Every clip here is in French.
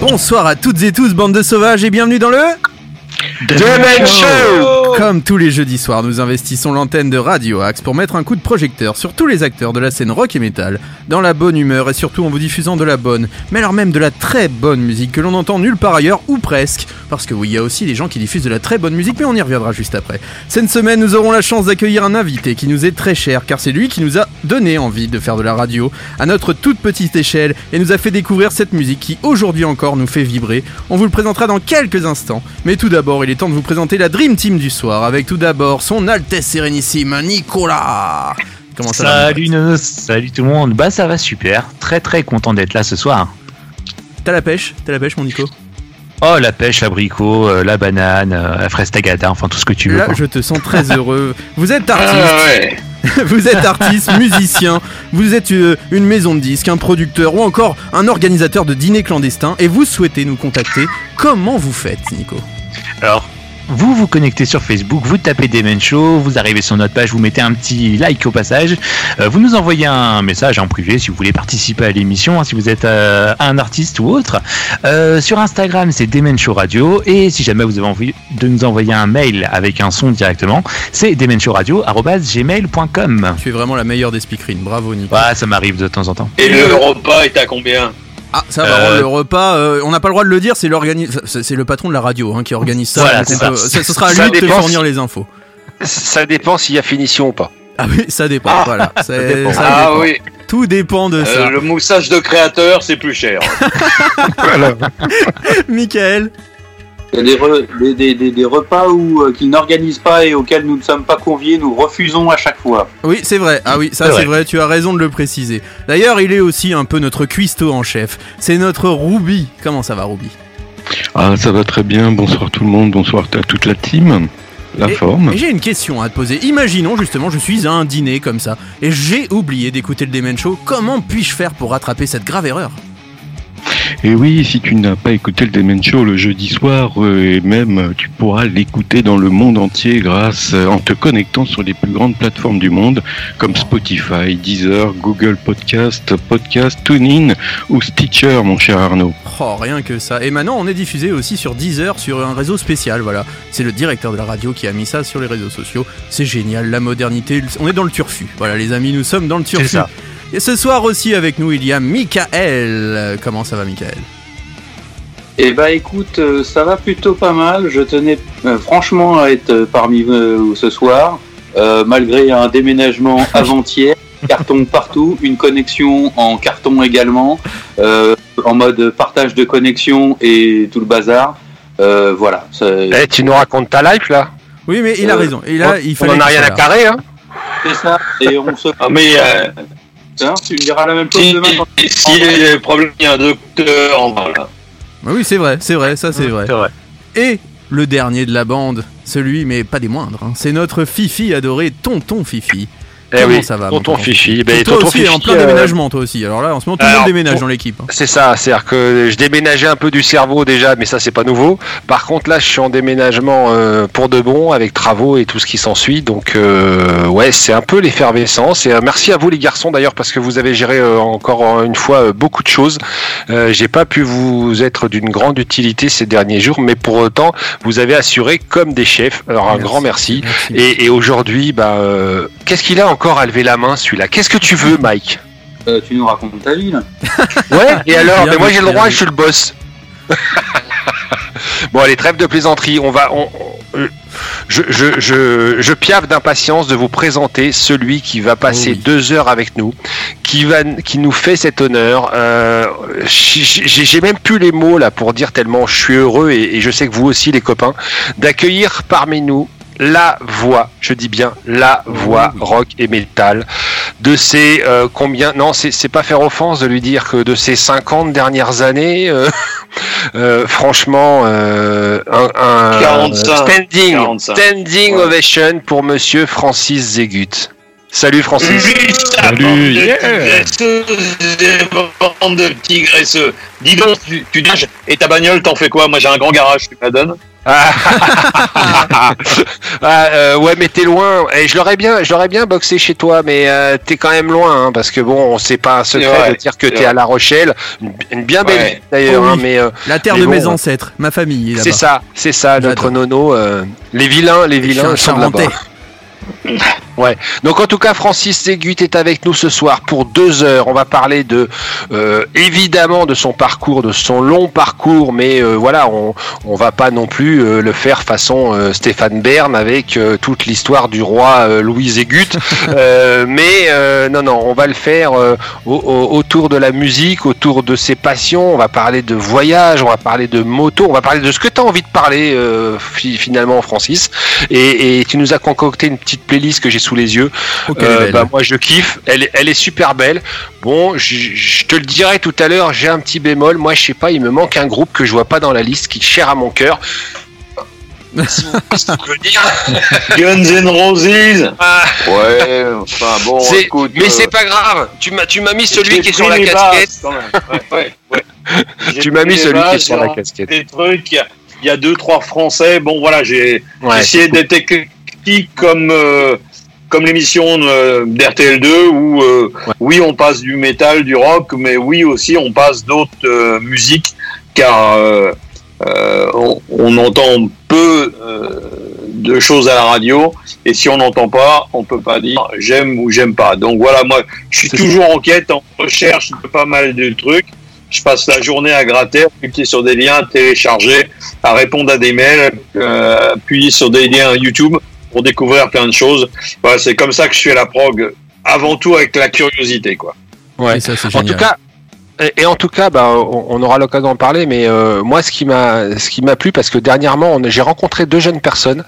Bonsoir à toutes et tous, bande de sauvages, et bienvenue dans le... Demen Show Comme tous les jeudis soirs, nous investissons l'antenne de Radio Axe pour mettre un coup de projecteur sur tous les acteurs de la scène rock et metal, dans la bonne humeur et surtout en vous diffusant de la bonne, mais alors même de la très bonne musique que l'on entend nulle part ailleurs, ou presque. Parce que oui, il y a aussi des gens qui diffusent de la très bonne musique, mais on y reviendra juste après. Cette semaine, nous aurons la chance d'accueillir un invité qui nous est très cher, car c'est lui qui nous a donné envie de faire de la radio à notre toute petite échelle et nous a fait découvrir cette musique qui aujourd'hui encore nous fait vibrer. On vous le présentera dans quelques instants, mais tout d'abord, il est temps de vous présenter la Dream Team du soir, avec tout d'abord son Altesse Sérénissime Nicolas. Comment ça va Salut salut tout le monde. Bah ça va super, très très content d'être là ce soir. T'as la pêche? T'as la pêche, mon Nico? Oh la pêche, l'abricot, euh, la banane, euh, la fraise tagada, enfin tout ce que tu veux. Là, quoi. je te sens très heureux. Vous êtes Ah artiste, ouais vous êtes artiste, musicien, vous êtes euh, une maison de disques, un producteur ou encore un organisateur de dîners clandestins et vous souhaitez nous contacter. Comment vous faites, Nico? Alors, vous vous connectez sur Facebook, vous tapez Demen Show, vous arrivez sur notre page, vous mettez un petit like au passage, euh, vous nous envoyez un message en privé si vous voulez participer à l'émission, hein, si vous êtes euh, un artiste ou autre. Euh, sur Instagram, c'est Demen Show Radio, et si jamais vous avez envie de nous envoyer un mail avec un son directement, c'est demenshowradio.gmail.com. Tu es vraiment la meilleure des speakerines. Bravo, Nico. Ouais, ça m'arrive de temps en temps. Et le repas est à combien? Ah, ça va, Euh, le repas, euh, on n'a pas le droit de le dire, c'est l'organi- c'est le patron de la radio hein, qui organise ça. Voilà, donc c'est on ça. peut- ça- Ce sera à lui de te fournir les infos. Ça dépend s'il y a finition ou pas. Ah oui, ça dépend. Ah, voilà, C'est- dépend. ça Ah dépend. oui, Tout dépend de euh, ça. le moussage de créateur c'est plus cher. Voilà. Michael, Il y a des, re- des, des, des- des repas où, euh, qu'ils n'organisent pas et auxquels nous ne sommes pas conviés, nous refusons à chaque fois. oui, c'est vrai. Ah oui, ça C'est vrai. vrai. Tu as raison de le préciser. D'ailleurs, il est aussi un peu notre cuistot en chef. C'est notre Ruby. Comment ça va, Ruby Ah, ça va très bien. Bonsoir tout le monde. Bonsoir à toute la team. La Et- forme. Et j'ai une question à te poser. Imaginons justement, je suis à un dîner comme ça et j'ai oublié d'écouter le Demen Show. Comment puis-je faire pour rattraper cette grave erreur? Et oui, si tu n'as pas écouté le Demen Show le jeudi soir, euh, et même euh, tu pourras l'écouter dans le monde entier grâce euh, en te connectant sur les plus grandes plateformes du monde comme Spotify, Deezer, Google Podcast, Podcast, TuneIn ou Stitcher, mon cher Arnaud. Oh, rien que ça. Et maintenant, on est diffusé aussi sur Deezer, sur un réseau spécial. Voilà, c'est le directeur de la radio qui a mis ça sur les réseaux sociaux. C'est génial, la modernité. On est dans le turfu. Voilà, les amis, nous sommes dans le turfu. C'est ça. Et ce soir aussi avec nous, il y a Michael. Comment ça va, Michael? Eh bah écoute, euh, ça va plutôt pas mal. Je tenais euh, franchement à être euh, parmi vous ce soir, euh, malgré un déménagement avant-hier, carton partout, une connexion en carton également, euh, en mode partage de connexion et tout le bazar. Euh, voilà. ça- Eh, tu nous racontes ta life là? Oui, mais il a raison. Et là, il On fallait en a rien à carrer, hein? C'est ça. Et on se. Ah, mais tu me diras la même chose si, demain. quand- si il y a des problèmes, il y a un docteur. Voilà. Ah Oui, c'est vrai, c'est vrai, ça c'est vrai. C'est vrai. Et le dernier de la bande, celui, mais pas des moindres, hein, c'est notre Fifi adoré, Tonton Fifi. Eh oui, ça va, tonton tonton Fifi. Ben, toi tonton aussi, Fifi, en plein euh, déménagement, toi aussi. Alors là, en ce moment, tout le monde déménage pour- dans l'équipe. hein. C'est ça, c'est-à-dire que je déménageais un peu du cerveau déjà, mais ça c'est pas nouveau. Par contre là, je suis en déménagement euh, pour de bon, avec travaux et tout ce qui s'ensuit. Donc euh, ouais, c'est un peu l'effervescence. Et euh, merci à vous les garçons d'ailleurs parce que vous avez géré euh, encore une fois euh, beaucoup de choses. Euh, J'ai pas pu vous être d'une grande utilité ces derniers jours, mais pour autant, vous avez assuré comme des chefs. Alors un Merci, grand merci. merci. Et, et aujourd'hui, bah, euh, qu'est-ce qu'il a encore à lever la main celui-là Qu'est-ce que tu veux, Mike Euh, tu nous racontes ta vie là. Ouais, et alors Mais moi j'ai le droit, je suis le boss. bon, allez, trêve de plaisanterie. On va. on- on- euh, je, je, je, je piaffe d'impatience de vous présenter celui qui va passer Oh oui. deux heures avec nous, qui, va, qui nous fait cet honneur. Euh, j'ai même plus les mots là pour dire tellement je suis heureux et, et je sais que vous aussi, les copains, d'accueillir parmi nous la voix, je dis bien la voix rock et metal de ces euh, combien non c'est pas faire offense de lui dire que de ces 50 dernières années euh, euh, franchement euh, un, un 45. standing 45. standing Ouais. ovation pour monsieur Francis Zegut. Salut Francis. Salut, yeah. De petits graisseux. Dis donc, tu, tu nages et ta bagnole, t'en fais quoi? Moi, j'ai un grand garage, tu me la donnes? Ah, Ah, euh, ouais, mais t'es loin. Et je l'aurais bien, je l'aurais bien boxé chez toi, mais euh, t'es quand même loin, hein, parce que bon, c'est pas un secret de dire que t'es à La Rochelle, une, bien belle Ouais. d'ailleurs, Oh oui. hein, mais euh, La terre Mais de bon, mes ancêtres, ma famille c'est ça, c'est ça, notre nono. euh, les vilains, les vilains sont là-bas. Ouais. Donc en tout cas, Francis Ségut est avec nous ce soir pour deux heures. On va parler de euh, évidemment de son parcours, de son long parcours, mais euh, voilà, on on va pas non plus euh, le faire façon Stéphane Bern avec toute l'histoire du roi Louis Ségut. Mais non non, on va le faire au- au- autour de la musique, autour de ses passions. On va parler de voyage, on va parler de moto, on va parler de ce que tu as envie de parler fi- finalement, Francis. Et, et tu nous as concocté une petite playlist que j'ai sous les yeux. Euh, bah, moi je kiffe, elle, est- elle est super belle. Bon, je, te le dirai tout à l'heure, j'ai un petit bémol. Moi je sais pas, il me manque un groupe que je vois pas dans la liste qui est cher à mon cœur. Si vous dire? Guns N' Roses Ah, Ouais, enfin bon, écoute. mais euh, c'est pas grave, tu m'as tu m'as mis celui qui est sur la casquette. bases, quand même. Ouais, ouais, ouais. J'ai Tu m'as mis celui qui est sur la j'ai casquette. Des trucs, il y a- il y, a deux, trois Français. Bon, voilà, j'ai Ouais, j'ai essayé d'être comme, euh, comme l'émission euh, d'RTL2 où, euh, oui, on passe du métal, du rock, mais oui aussi, on passe d'autres musiques car on, on entend peu de choses à la radio et si on n'entend pas, on peut pas dire j'aime ou j'aime pas. Donc voilà, moi, je suis toujours en quête, en recherche de pas mal de trucs. Je passe la journée à gratter, à cliquer sur des liens, à télécharger, à répondre à des mails, euh, appuyer sur des liens YouTube pour découvrir plein de choses. Voilà, c'est comme ça que je fais la prog, avant tout avec la curiosité, quoi. Ouais. Et ça, c'est En tout cas, et, en tout cas, bah, on, aura l'occasion d'en parler. Mais euh, moi, ce qui m'a, ce qui m'a plu, parce que dernièrement, on- j'ai rencontré deux jeunes personnes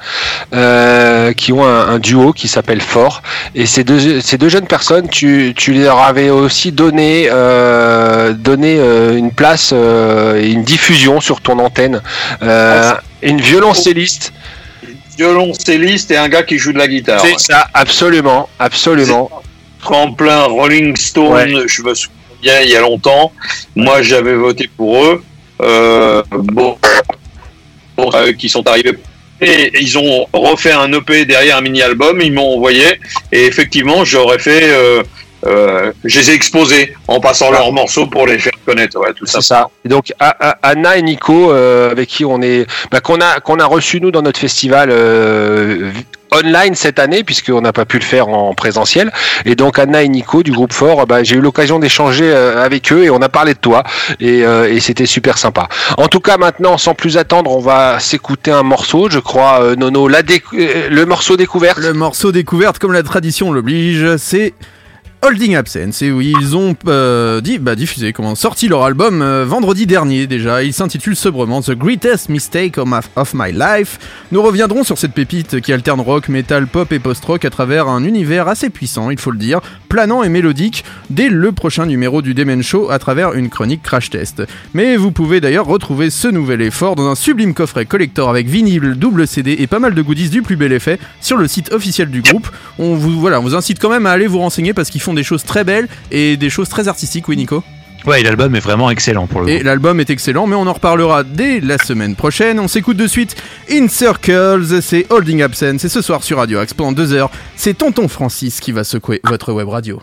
euh, qui ont un, un duo qui s'appelle Fort. Et ces deux, ces deux jeunes personnes, tu, tu leur avais aussi donné, euh, donné euh, une place euh, et une diffusion sur ton antenne. Euh, une violoncelliste. Violoncelliste et un gars qui joue de la guitare. C'est ça, absolument, absolument. Tremplin Rolling Stone, Ouais. je me souviens il y a longtemps. Moi, j'avais voté pour eux. Euh, bon, bon, euh, qui sont arrivés. Et ils ont refait un EP derrière un mini-album, ils m'ont envoyé. Et effectivement, j'aurais fait. Euh, euh, je les ai exposés en passant leurs morceaux pour les faire connaître. Ouais, tout ça. C'est ça. Et donc Anna et Nico, euh, avec qui on est, bah, qu'on a qu'on a reçu nous dans notre festival euh, online cette année, puisqu'on n'a pas pu le faire en présentiel. Et donc Anna et Nico du groupe Fort, bah, j'ai eu l'occasion d'échanger euh, avec eux et on a parlé de toi et, euh, et c'était super sympa. En tout cas, maintenant, sans plus attendre, on va s'écouter un morceau. Je crois, euh, Nono, la euh, le morceau découverte. Le morceau découverte, comme la tradition l'oblige, c'est Holding Absence. Et oui, ils ont euh, dit, bah, diffusé, comment, sorti leur album euh, vendredi dernier déjà. Il s'intitule sobrement The Greatest Mistake of my, Life. Nous reviendrons sur cette pépite qui alterne rock, metal, pop et post-rock à travers un univers assez puissant, il faut le dire, planant et mélodique, dès le prochain numéro du Demen Show à travers une chronique crash test. Mais vous pouvez d'ailleurs retrouver ce nouvel effort dans un sublime coffret collector avec vinyle, double CD et pas mal de goodies du plus bel effet sur le site officiel du groupe. On vous, voilà, on vous incite quand même à aller vous renseigner parce qu'ils font des choses très belles et des choses très artistiques, oui Nico Ouais, l'album est vraiment excellent pour le Et l'album est excellent, mais on en reparlera dès la semaine prochaine. On s'écoute de suite In Circles, c'est Holding Absence, et ce soir sur Radio Axe pendant deux heures, c'est Tonton Francis qui va secouer votre web radio.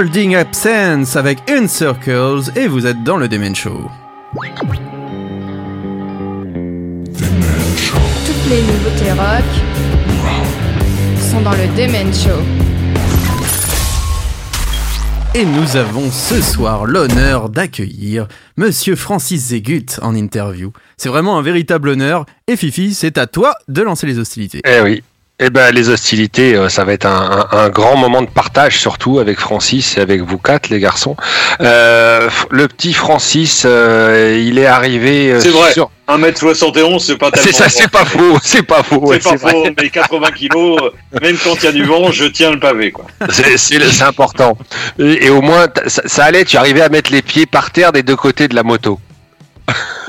Holding Absence avec In Circles et vous êtes dans le Demen Show. Toutes les nouveautés rock sont dans le Demen Show. Et nous avons ce soir l'honneur d'accueillir Monsieur Francis Zégut en interview. C'est vraiment un véritable honneur. Et Fifi, c'est à toi de lancer les hostilités. Eh oui. Eh ben, les hostilités, euh, ça va être un, un- un grand moment de partage, surtout avec Francis et avec vous quatre, les garçons. Euh, le petit Francis, euh, il est arrivé. C'est vrai. sur- 1m71, c'est pas tellement. C'est ça, c'est pas faux, c'est pas faux. ouais, C'est pas c'est vrai. faux, mais 80 kilos, même quand il y a du vent, je tiens le pavé, quoi. C'est- important. Et, et au moins, ça allait, tu arrivais à mettre les pieds par terre des deux côtés de la moto.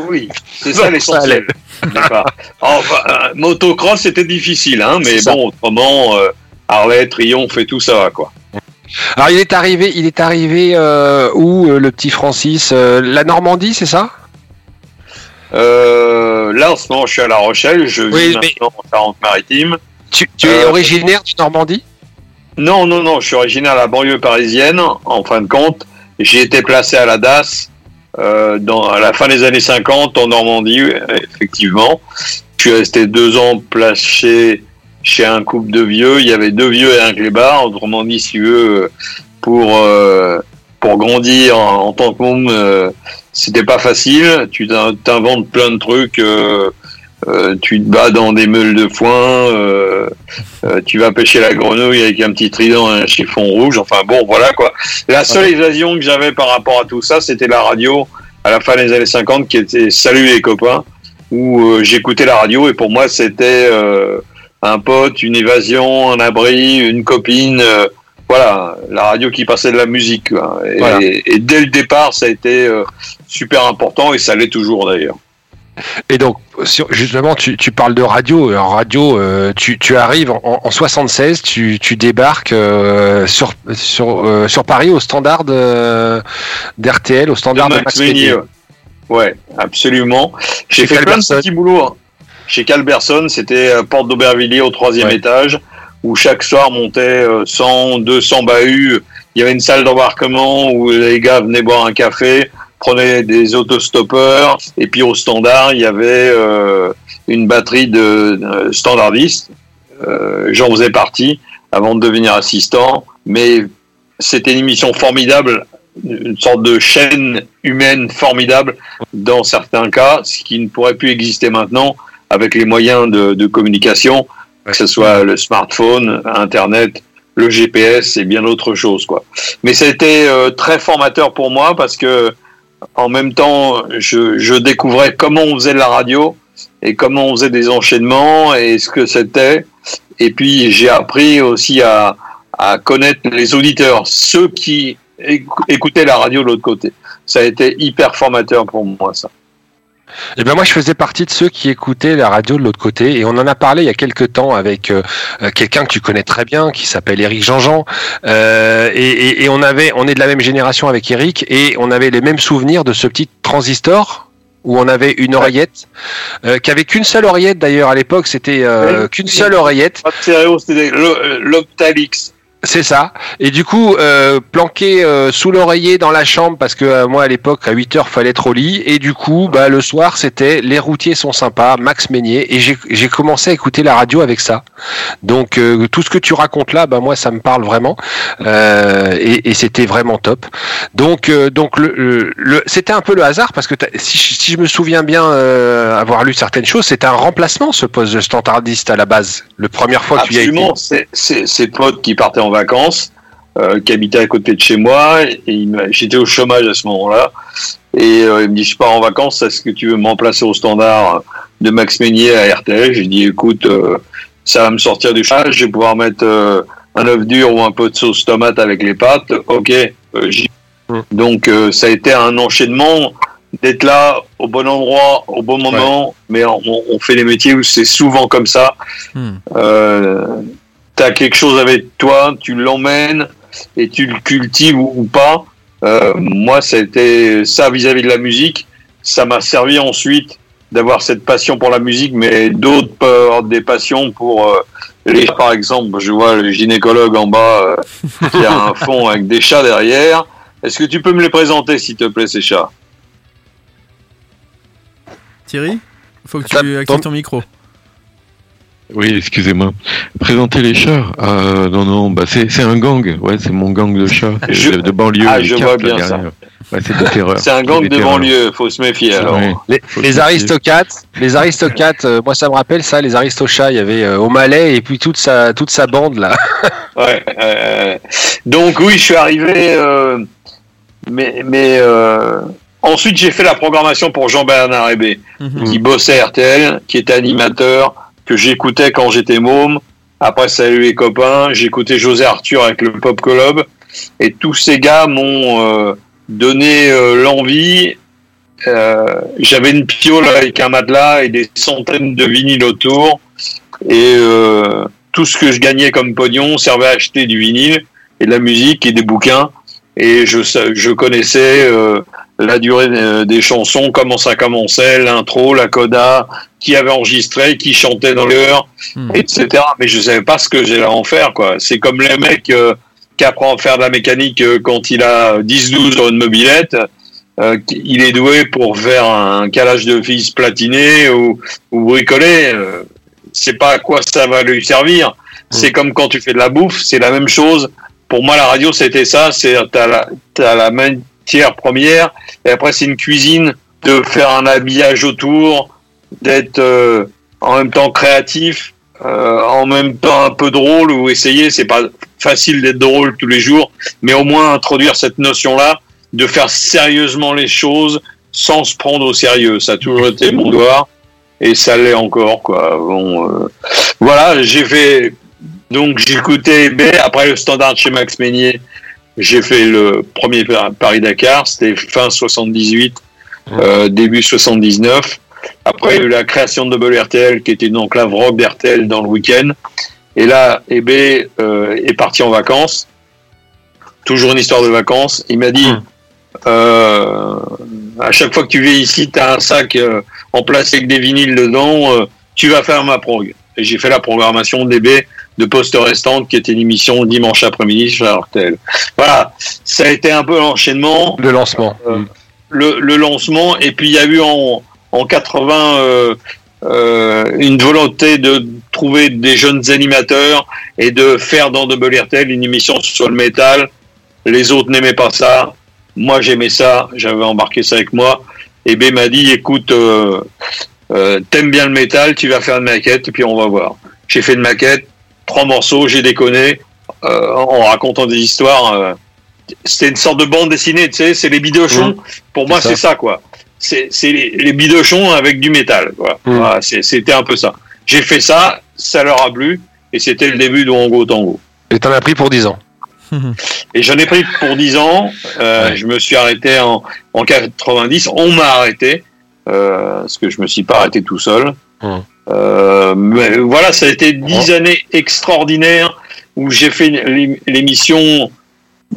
Oui, c'est Ça l'essentiel. D'accord. Enfin, euh, motocross, c'était difficile, hein, mais bon, autrement, euh, Harley, Triomphe et tout ça, va, quoi. Alors, il est arrivé, il est arrivé euh, où euh, le petit Francis Euh, La Normandie, c'est ça? Euh, là, en ce moment, je suis à La Rochelle, je vis Oui, mais- maintenant en Charente-Maritime. Tu, tu es Euh, originaire de Normandie? Non, non, non, je suis originaire de la banlieue parisienne, en fin de compte. J'ai été placé à la DAS euh, dans, à la fin des années 50 en Normandie, effectivement. Je suis resté deux ans placé chez un couple de vieux. Il y avait deux vieux et un clébard, autrement dit, si euh, pour, euh, pour grandir en, tant que môme, euh, c'était pas facile. Tu t'in- t'inventes plein de trucs. euh, euh, tu te bats dans des meules de foin. euh, euh, tu vas pêcher la grenouille avec un petit trident et un chiffon rouge. Enfin bon, voilà quoi. La seule évasion que j'avais par rapport à tout ça, c'était la radio à la fin des années 50 qui était Salut les copains, où j'écoutais la radio et pour moi c'était euh, un pote, une évasion, un abri, une copine. euh, voilà, la radio qui passait de la musique. quoi. Et, Voilà. et dès le départ, ça a été euh, super important et ça l'est toujours d'ailleurs. Et donc, justement, tu, tu parles de radio. En radio, euh, tu, tu arrives en, en 76, tu, tu débarques euh, sur, sur, euh, sur Paris au standard d'RTL, au standard de, De Max Meunier, ouais. Absolument. J'ai Chez fait plein de Calberson. petits boulots. hein. Chez Calberson, c'était Porte d'Aubervilliers au troisième Ouais. étage, où chaque soir montait euh, 100, 200 bahuts. Il y avait une salle d'embarquement où les gars venaient boire un café, prenaient des autostoppeurs, et puis au standard, il y avait euh, une batterie de, de standardistes. Euh, J'en faisais partie avant de devenir assistant, mais c'était une émission formidable, une sorte de chaîne humaine formidable dans certains cas, ce qui ne pourrait plus exister maintenant avec les moyens de, communication, que ce soit le smartphone, Internet, le GPS et bien d'autres choses. Quoi. Mais été euh, très formateur pour moi parce que en même temps, je, découvrais comment on faisait la radio et comment on faisait des enchaînements et ce que c'était. Et puis j'ai appris aussi à, à connaître les auditeurs, ceux qui écou- écoutaient la radio de l'autre côté. Ça a été hyper formateur pour moi, ça. Et ben moi, je faisais partie de ceux qui écoutaient la radio de l'autre côté, et on en a parlé il y a quelques temps avec euh, euh, quelqu'un que tu connais très bien, qui s'appelle Eric Jean-Jean, euh, et, et, et on avait, on est de la même génération avec Eric, et on avait les mêmes souvenirs de ce petit transistor où on avait une oreillette, euh, qui avait qu'une seule oreillette d'ailleurs à l'époque, c'était qu'une seule oreillette. Pas de stéréo, c'était l'o- l'Optalix. C'est ça. Et du coup, euh, planqué euh, sous l'oreiller dans la chambre, parce que euh, moi à l'époque à 8 heures fallait être au lit. Et du coup, bah, le soir c'était Les routiers sont sympas, Max Meignier. Et j'ai commencé à écouter la radio avec ça. Donc euh, tout ce que tu racontes là, bah, moi ça me parle vraiment. Euh, et et c'était vraiment top. Donc, euh, donc le, le- le- c'était un peu le hasard, parce que si, je- si je me souviens bien avoir lu certaines choses, c'était un remplacement ce poste de standardiste à la base. Le première fois que tu y as été. Absolument, c'est potes qui partaient en vacances, euh, qui habitaient à côté de chez moi, et j'étais au chômage à ce moment-là, et euh, il me dit, je pars en vacances, est-ce que tu veux me remplacer au standard de Max Meignier à RTL J'ai dit, écoute, euh, ça va me sortir du chômage, je vais pouvoir mettre un œuf dur ou un peu de sauce tomate avec les pâtes, ok, j'y Mm. donc euh, ça a été un enchaînement d'être là au bon endroit, au bon moment, mais on, on fait des métiers où c'est souvent comme ça. Euh, tu as quelque chose avec toi, tu l'emmènes et tu le cultives ou, ou pas. Euh, moi, ça a été ça vis-à-vis de la musique. Ça m'a servi ensuite d'avoir cette passion pour la musique, mais d'autres peuvent avoir des passions pour euh, les chats, par exemple. Je vois le gynécologue en bas euh, qui a un fond avec des chats derrière. Est-ce que tu peux me les présenter, s'il te plaît, ces chats? Thierry Faut que tu actives ton micro. Oui, excusez-moi. Présenter les chats Ah non, non, bah c'est un gang. Ouais, c'est mon gang de chats c'est Je- de, de banlieue. Ah, les je vois bien ça. Ouais, c'est de terreur. C'est un gang de terreurs. banlieue, faut se méfier alors. Ouais. Les, Faut les aristocates, euh, moi ça me rappelle ça, les aristochats, il y avait euh, O'Malley et puis toute sa toute sa bande là. Ouais, euh, donc oui, je suis arrivé, euh, mais, mais euh, ensuite j'ai fait la programmation pour Jean-Bernard Hébé, Mhm. qui bossait à RTL, qui était animateur, que j'écoutais quand j'étais môme. Après, salut les copains, j'écoutais José Arthur avec le Pop Club, et tous ces gars m'ont euh, donné euh, l'envie. Euh, J'avais une piole avec un matelas et des centaines de vinyles autour, et tout ce que je gagnais comme pognon servait à acheter du vinyle et de la musique et des bouquins. Et je, je connaissais la durée euh, des chansons, comment ça commençait, l'intro, la coda, qui avait enregistré, qui chantait dans l'heure, Hmm. etc. Mais je savais pas ce que j'allais en faire. quoi. C'est comme les mecs euh, qui apprend à faire de la mécanique euh, quand il a 10-12 sur une mobilette. Euh, il est doué pour faire un calage de fils platiné ou, ou bricoler. C'est pas à quoi ça va lui servir. C'est comme quand tu fais de la bouffe, c'est la même chose. Pour moi, la radio, c'était ça. C'est t'as la, t'as la main tiers, première. Et après, c'est une cuisine de faire un habillage autour, d'être euh, en même temps créatif, euh, en même temps un peu drôle ou essayer. C'est pas facile d'être drôle tous les jours, mais au moins introduire cette notion-là de faire sérieusement les choses sans se prendre au sérieux. Ça a toujours été mon devoir et ça l'est encore quoi. Bon, euh, voilà, j'ai fait donc écouté B après le standard chez Max Meignier. J'ai fait le premier Paris Dakar, c'était fin 78, euh, début 79. Après, il y a eu la création de Double RTL, qui était donc la rock d'RTL dans le week-end. Et là, EB euh, est parti en vacances. Toujours une histoire de vacances. Il m'a dit, euh, à chaque fois que tu viens ici, tu as un sac euh, en place avec des vinyles dedans, euh, tu vas faire ma prog. Et j'ai fait la programmation d'EB de Poste Restante, qui était une émission dimanche après-midi sur RTL. Voilà, ça a été un peu l'enchaînement. Le lancement. Euh, le, le lancement, et puis il y a eu en, en 80 euh, euh, une volonté de trouver des jeunes animateurs et de faire dans Double RTL une émission sur le métal. Les autres n'aimaient pas ça. Moi, j'aimais ça. J'avais embarqué ça avec moi. Et B m'a dit, écoute, euh, euh, t'aimes bien le métal, tu vas faire une maquette et puis on va voir. J'ai fait une maquette, trois morceaux, j'ai déconné euh, en racontant des histoires. euh, C'était une sorte de bande dessinée, tu sais, c'est les bidochons. Pour moi, C'est ça. quoi. C'est les, les bidochons avec du métal. Quoi. Mm. Voilà, c'est- C'était un peu ça. J'ai fait ça, ça leur a plu, et c'était le début de Wango Tango. Et t'en as pris pour 10 ans. Et j'en ai pris pour 10 ans. Euh, Ouais. Je me suis arrêté en, en 90. On m'a arrêté. Euh, parce que je me suis pas arrêté tout seul. Hum. Euh, mais voilà, ça a été 10 années extraordinaires où j'ai fait l'é- l'émission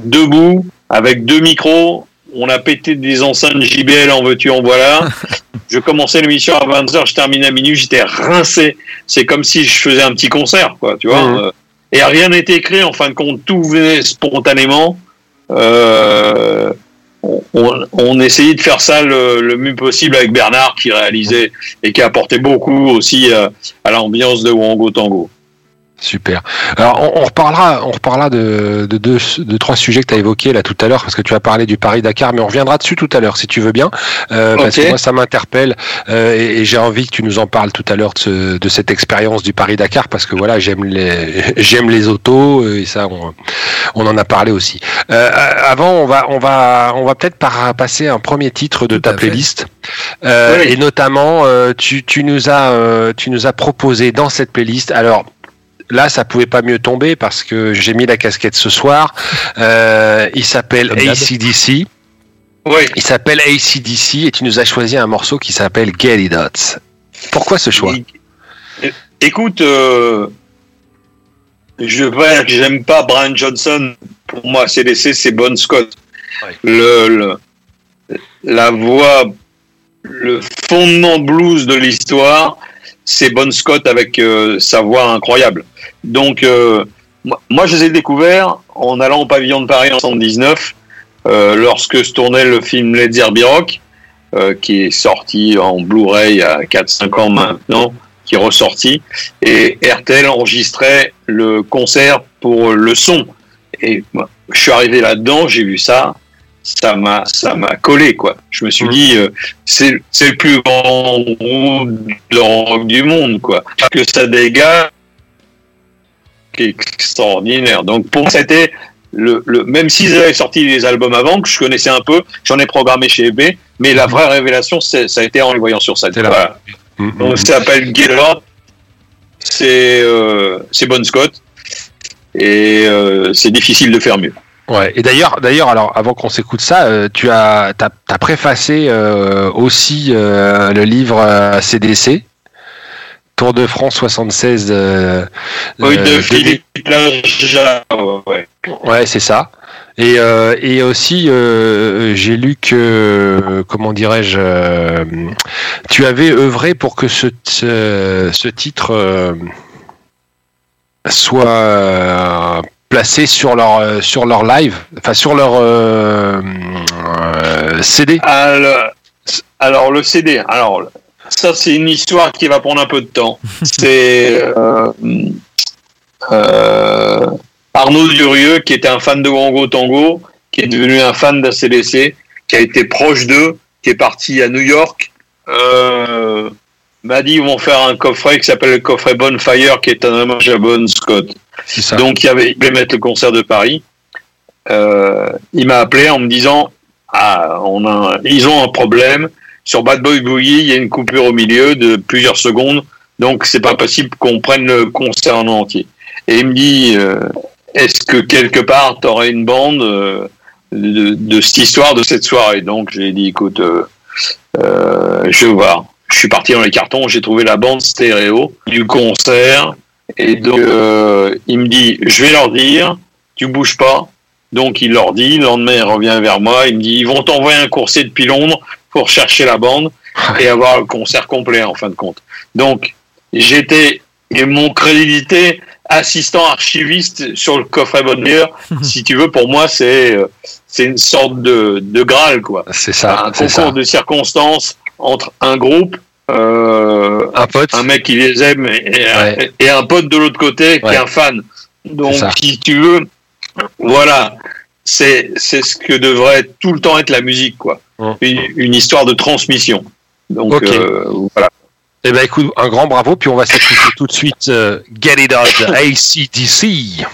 debout avec deux micros. On a pété des enceintes JBL en veux-tu, en voilà. je commençais l'émission à 20h, je terminais à minuit, j'étais rincé. C'est comme si je faisais un petit concert, quoi, tu vois. Euh, Et rien n'était écrit, en fin de compte, tout venait spontanément. Euh, on, on- essayait de faire ça le, le mieux possible avec Bernard qui réalisait et qui apportait beaucoup aussi euh, à l'ambiance de Wango Tango. Super. Alors on, on reparlera, on reparlera de, de, deux- de trois sujets que tu as évoqués là tout à l'heure parce que tu as parlé du Paris Dakar, mais on reviendra dessus tout à l'heure si tu veux bien, euh, parce Ok. que moi ça m'interpelle euh, et, et j'ai envie que tu nous en parles tout à l'heure de, ce- de cette expérience du Paris Dakar parce que voilà j'aime les j'aime les autos euh, et ça on, on en a parlé aussi. Euh, avant on va on va on va peut-être par- passer un premier titre de Tout ta playlist Euh, Oui. et notamment euh, tu, tu nous as euh, tu nous as proposé dans cette playlist alors là, ça pouvait pas mieux tomber parce que j'ai mis la casquette ce soir. Euh, il s'appelle. ACDC. Oui. Il s'appelle ACDC et tu nous as choisi un morceau qui s'appelle Get It Out. Pourquoi ce choix? Écoute, euh, je veux pas dire que j'aime pas Brian Johnson. Pour moi, CDC, c'est Bon Scott. Le- la voix, le fondement blues de l'histoire, c'est Bon Scott avec euh, sa voix incroyable. Donc, euh, moi, je les ai découverts en allant au pavillon de Paris en 79, euh, lorsque se tournait le film Led Zeppelin euh, qui est sorti en Blu-ray a 4-5 ans maintenant qui est ressorti. Et RTL enregistrait le concert pour le son. Et moi, je suis arrivé là-dedans j'ai vu ça ça m'a ça m'a collé quoi je me suis Mhm. dit euh, c'est c'est le plus grand groupe de rock du monde quoi que ça dégage c'est extraordinaire donc pour moi c'était le, le même s'ils avaient sorti les albums avant que je connaissais un peu j'en ai programmé chez EB mais la vraie révélation c'est- ça a été en les voyant sur scène. Voilà. Mhm. Donc ça s'appelle Up. C'est euh, c'est Bon Scott. Et euh, c'est difficile de faire mieux. Ouais. Et d'ailleurs, d'ailleurs, alors avant qu'on s'écoute ça, euh, tu as, t'as, t'as préfacé euh, aussi euh, le livre euh, CDC. Tour de France 76 euh, Oui, euh, de Philippe ouais. Ouais, c'est ça. Et, euh, et aussi, euh, j'ai lu que, comment dirais-je, euh, tu avais œuvré pour que ce, ce, titre euh, soit euh, placé sur leur, euh, sur leur live, enfin sur leur euh, euh, CD. Alors, alors, le CD, alors ça c'est une histoire qui va prendre un peu de temps. C'est Arnaud Durieux qui était un fan de Wango Tango, qui est devenu un fan d'ACDC qui a été proche d'eux, qui est parti à New York, euh, m'a dit ils vont faire un coffret qui s'appelle le coffret Bonfire, qui est un hommage à Bon Scott. Donc il y avait, il mettre le concert de Paris. Euh, il m'a appelé en me disant ah ils ont un problème sur Bad Boy Boogie, il y a une coupure au milieu de plusieurs secondes, donc c'est pas possible qu'on prenne le concert en entier. Et il me dit euh, est-ce que quelque part tu aurais une bande euh, de, de cette histoire de cette soirée? Donc j'ai dit écoute, je vais voir. Je suis parti dans les cartons, j'ai trouvé la bande stéréo du concert. Et donc, euh, il me dit, je vais leur dire, tu bouges pas. Donc, il leur dit, le lendemain, il revient vers moi, il me dit, ils vont t'envoyer un coursier depuis Londres pour chercher la bande et avoir le concert complet, en fin de compte. Donc, j'étais, ils m'ont crédité assistant archiviste sur le coffret Bonheur. si tu veux, pour moi, c'est, euh, c'est une sorte de, de Graal, quoi. C'est ça. un concours ça. de circonstances entre un groupe, euh, Un pote. un mec qui les aime et, Ouais. et un pote de l'autre côté qui est un fan. Donc, si tu veux, voilà, c'est c'est ce que devrait tout le temps être la musique, quoi. Une, une histoire de transmission. Donc, euh, voilà. Eh ben écoute, un grand bravo, puis on va s'écouter tout de suite euh, Get It Out ACDC.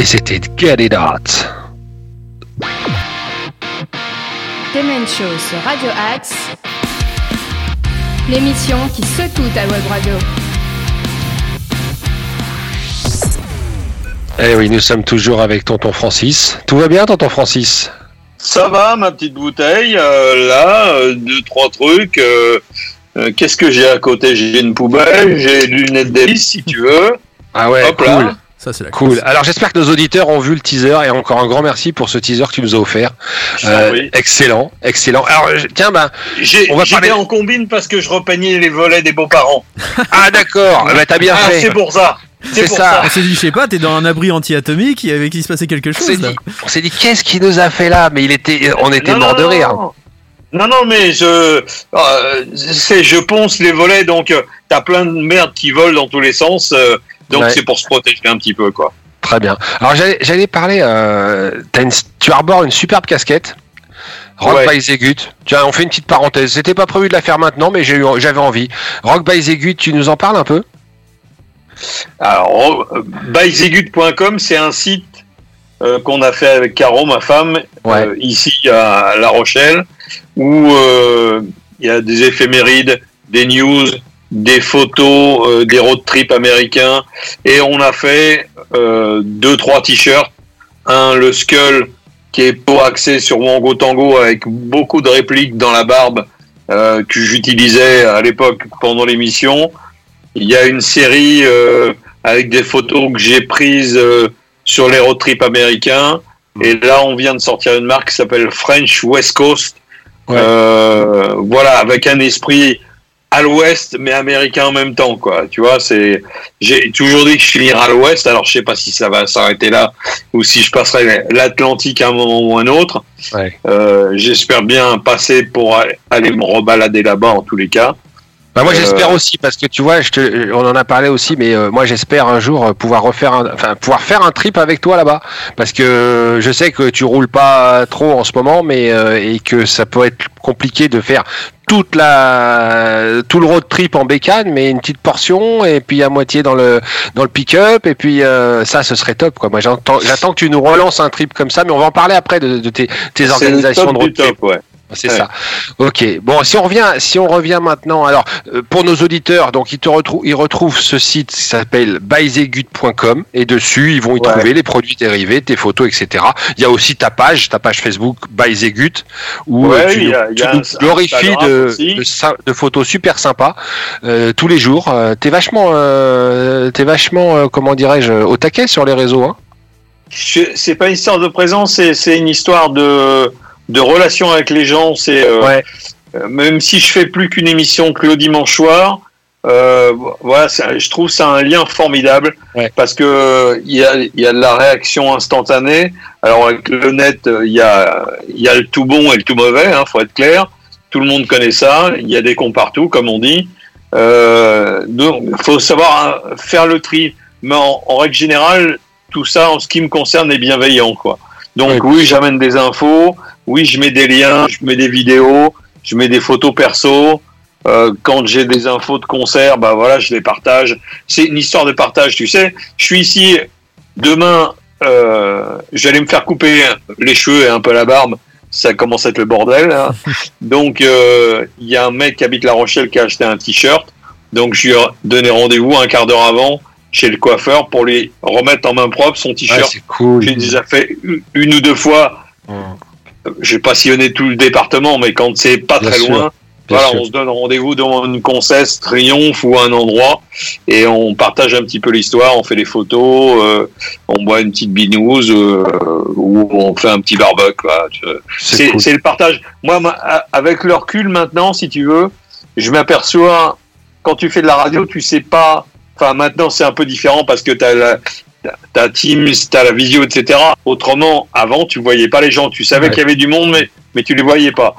Et c'était Get It Out. Demen Show sur Radio Axe. L'émission qui secoue ta web radio. Eh oui, nous sommes toujours avec Tonton Francis. Tout va bien, Tonton Francis? Ça va, ma petite bouteille. euh, là, euh, deux, trois trucs. euh, euh, Qu'est-ce que j'ai à côté? J'ai une poubelle, j'ai des lunettes d'hélice, si tu veux. Ah ouais, Hop cool. là. Ça, c'est la Cool. classe. Alors j'espère que nos auditeurs ont vu le teaser et encore un grand merci pour ce teaser que tu nous as offert. Euh, excellent, excellent. Alors tiens, ben, on va parler- en combine parce que je repeignais les volets des beaux-parents. ah d'accord, ben, t'as bien Ah, fait. c'est pour ça. C'est pour ça. On s'est dit, je sais pas, t'es dans un abri anti-atomique avec qui se passait quelque chose on s'est dit qu'est-ce qu'il nous a fait là? Mais il était, on était Non, mort non, de rire. Non, non, non, mais je, euh, c'est, je ponce les volets, donc euh, t'as plein de merde qui volent dans tous les sens, euh, donc Ouais. c'est pour se protéger un petit peu, quoi. Très bien. Alors j'allais, parler. Euh, une, tu arbores une superbe casquette. Rock Ouais. by Zegut. Tiens, on fait une petite parenthèse. C'était pas prévu de la faire maintenant, mais j'avais envie. Rock by Zegut, tu nous en parles un peu? Alors, euh, byzegut.com, c'est un site euh, qu'on a fait avec Caro, ma femme, Ouais. euh, ici à La Rochelle, où euh, il y a des éphémérides, des news, des photos, euh, des road trips américains, et on a fait euh, deux, trois t-shirts. Un, le Skull, qui est pour axé sur Wango Tango, avec beaucoup de répliques dans la barbe euh, que j'utilisais à l'époque pendant l'émission. Il y a une série euh, avec des photos que j'ai prises euh, sur les road trips américains. Et là, on vient de sortir une marque qui s'appelle French West Coast. Ouais. Euh, voilà, avec un esprit à l'ouest, mais américain en même temps, quoi. Tu vois, c'est. J'ai toujours dit que je finirais à l'ouest. Alors, je sais pas si ça va s'arrêter là ou si je passerai l'Atlantique à un moment ou un autre. Ouais. Euh, J'espère bien passer pour aller- me rebalader là-bas en tous les cas. Bah moi Euh, j'espère aussi parce que tu vois, je te, on en a parlé aussi, mais euh, moi j'espère un jour pouvoir refaire, un, enfin pouvoir faire un trip avec toi là-bas, parce que je sais que tu roules pas trop en ce moment, mais euh, et que ça peut être compliqué de faire toute la tout le road trip en bécane, mais une petite portion et puis à moitié dans le dans le pick-up et puis euh, ça ce serait top quoi. Moi j'entends, j'attends que tu nous relances un trip comme ça, mais on va en parler après de, de tes, tes C'est le organisations top de du road trip. top, ouais. C'est Ouais. ça. Ok. Bon, si on revient, si on revient maintenant, alors euh, pour nos auditeurs, donc ils te retrouvent, ils retrouvent ce site qui s'appelle byzegut.com et dessus ils vont y Ouais. trouver les produits dérivés, tes photos, etc. Il y a aussi ta page, ta page Facebook byzegut où Ouais, euh, tu, y a- y a nous glorifies de, photos super sympas euh, tous les jours. Euh, t'es vachement, t'es vachement, comment dirais-je, au taquet sur les réseaux. Hein? C'est pas une histoire de présence, c'est une histoire de, de relation avec les gens. C'est euh, Ouais. euh, même si je fais plus qu'une émission que le dimanche soir. Euh, voilà, je trouve ça un lien formidable Ouais. parce que il y a, y a de la réaction instantanée. Alors avec le net, il y a, y a le tout bon et le tout mauvais, hein, faut être clair. Tout le monde connaît ça. Il y a des cons partout, comme on dit. Euh, donc, faut savoir hein, faire le tri. Mais en, en règle générale, tout ça, en ce qui me concerne, est bienveillant, quoi. Donc oui, j'amène des infos. Oui, je mets des liens, je mets des vidéos, je mets des photos perso. Euh, quand j'ai des infos de concert, bah voilà, je les partage. C'est une histoire de partage, tu sais. Je suis ici demain. Euh, J'allais me faire couper les cheveux et un peu la barbe. Ça commence à être le bordel. hein. Donc euh, il y a un mec qui habite La Rochelle qui a acheté un t-shirt. Donc je lui ai donné rendez-vous un quart d'heure avant chez le coiffeur pour lui remettre en main propre son t-shirt. c'est cool. J'ai déjà fait une- une ou deux fois. J'ai pas sillonné tout le département, mais quand c'est pas Bien très sûr, loin, voilà, sûr. on se donne rendez-vous dans une concesse, triomphe ou un endroit, et on partage un petit peu l'histoire, on fait des photos, euh, on boit une petite binouze, euh, ou on fait un petit barbecue. C'est cool. le partage. Moi, avec le recul maintenant, si tu veux, je m'aperçois, quand tu fais de la radio, tu sais pas. Enfin, maintenant, c'est un peu différent parce que tu as la. T'as Teams, t'as la visio, etc. Autrement, avant, tu voyais pas les gens. Tu savais Ouais. qu'il y avait du monde, mais, mais tu les voyais pas.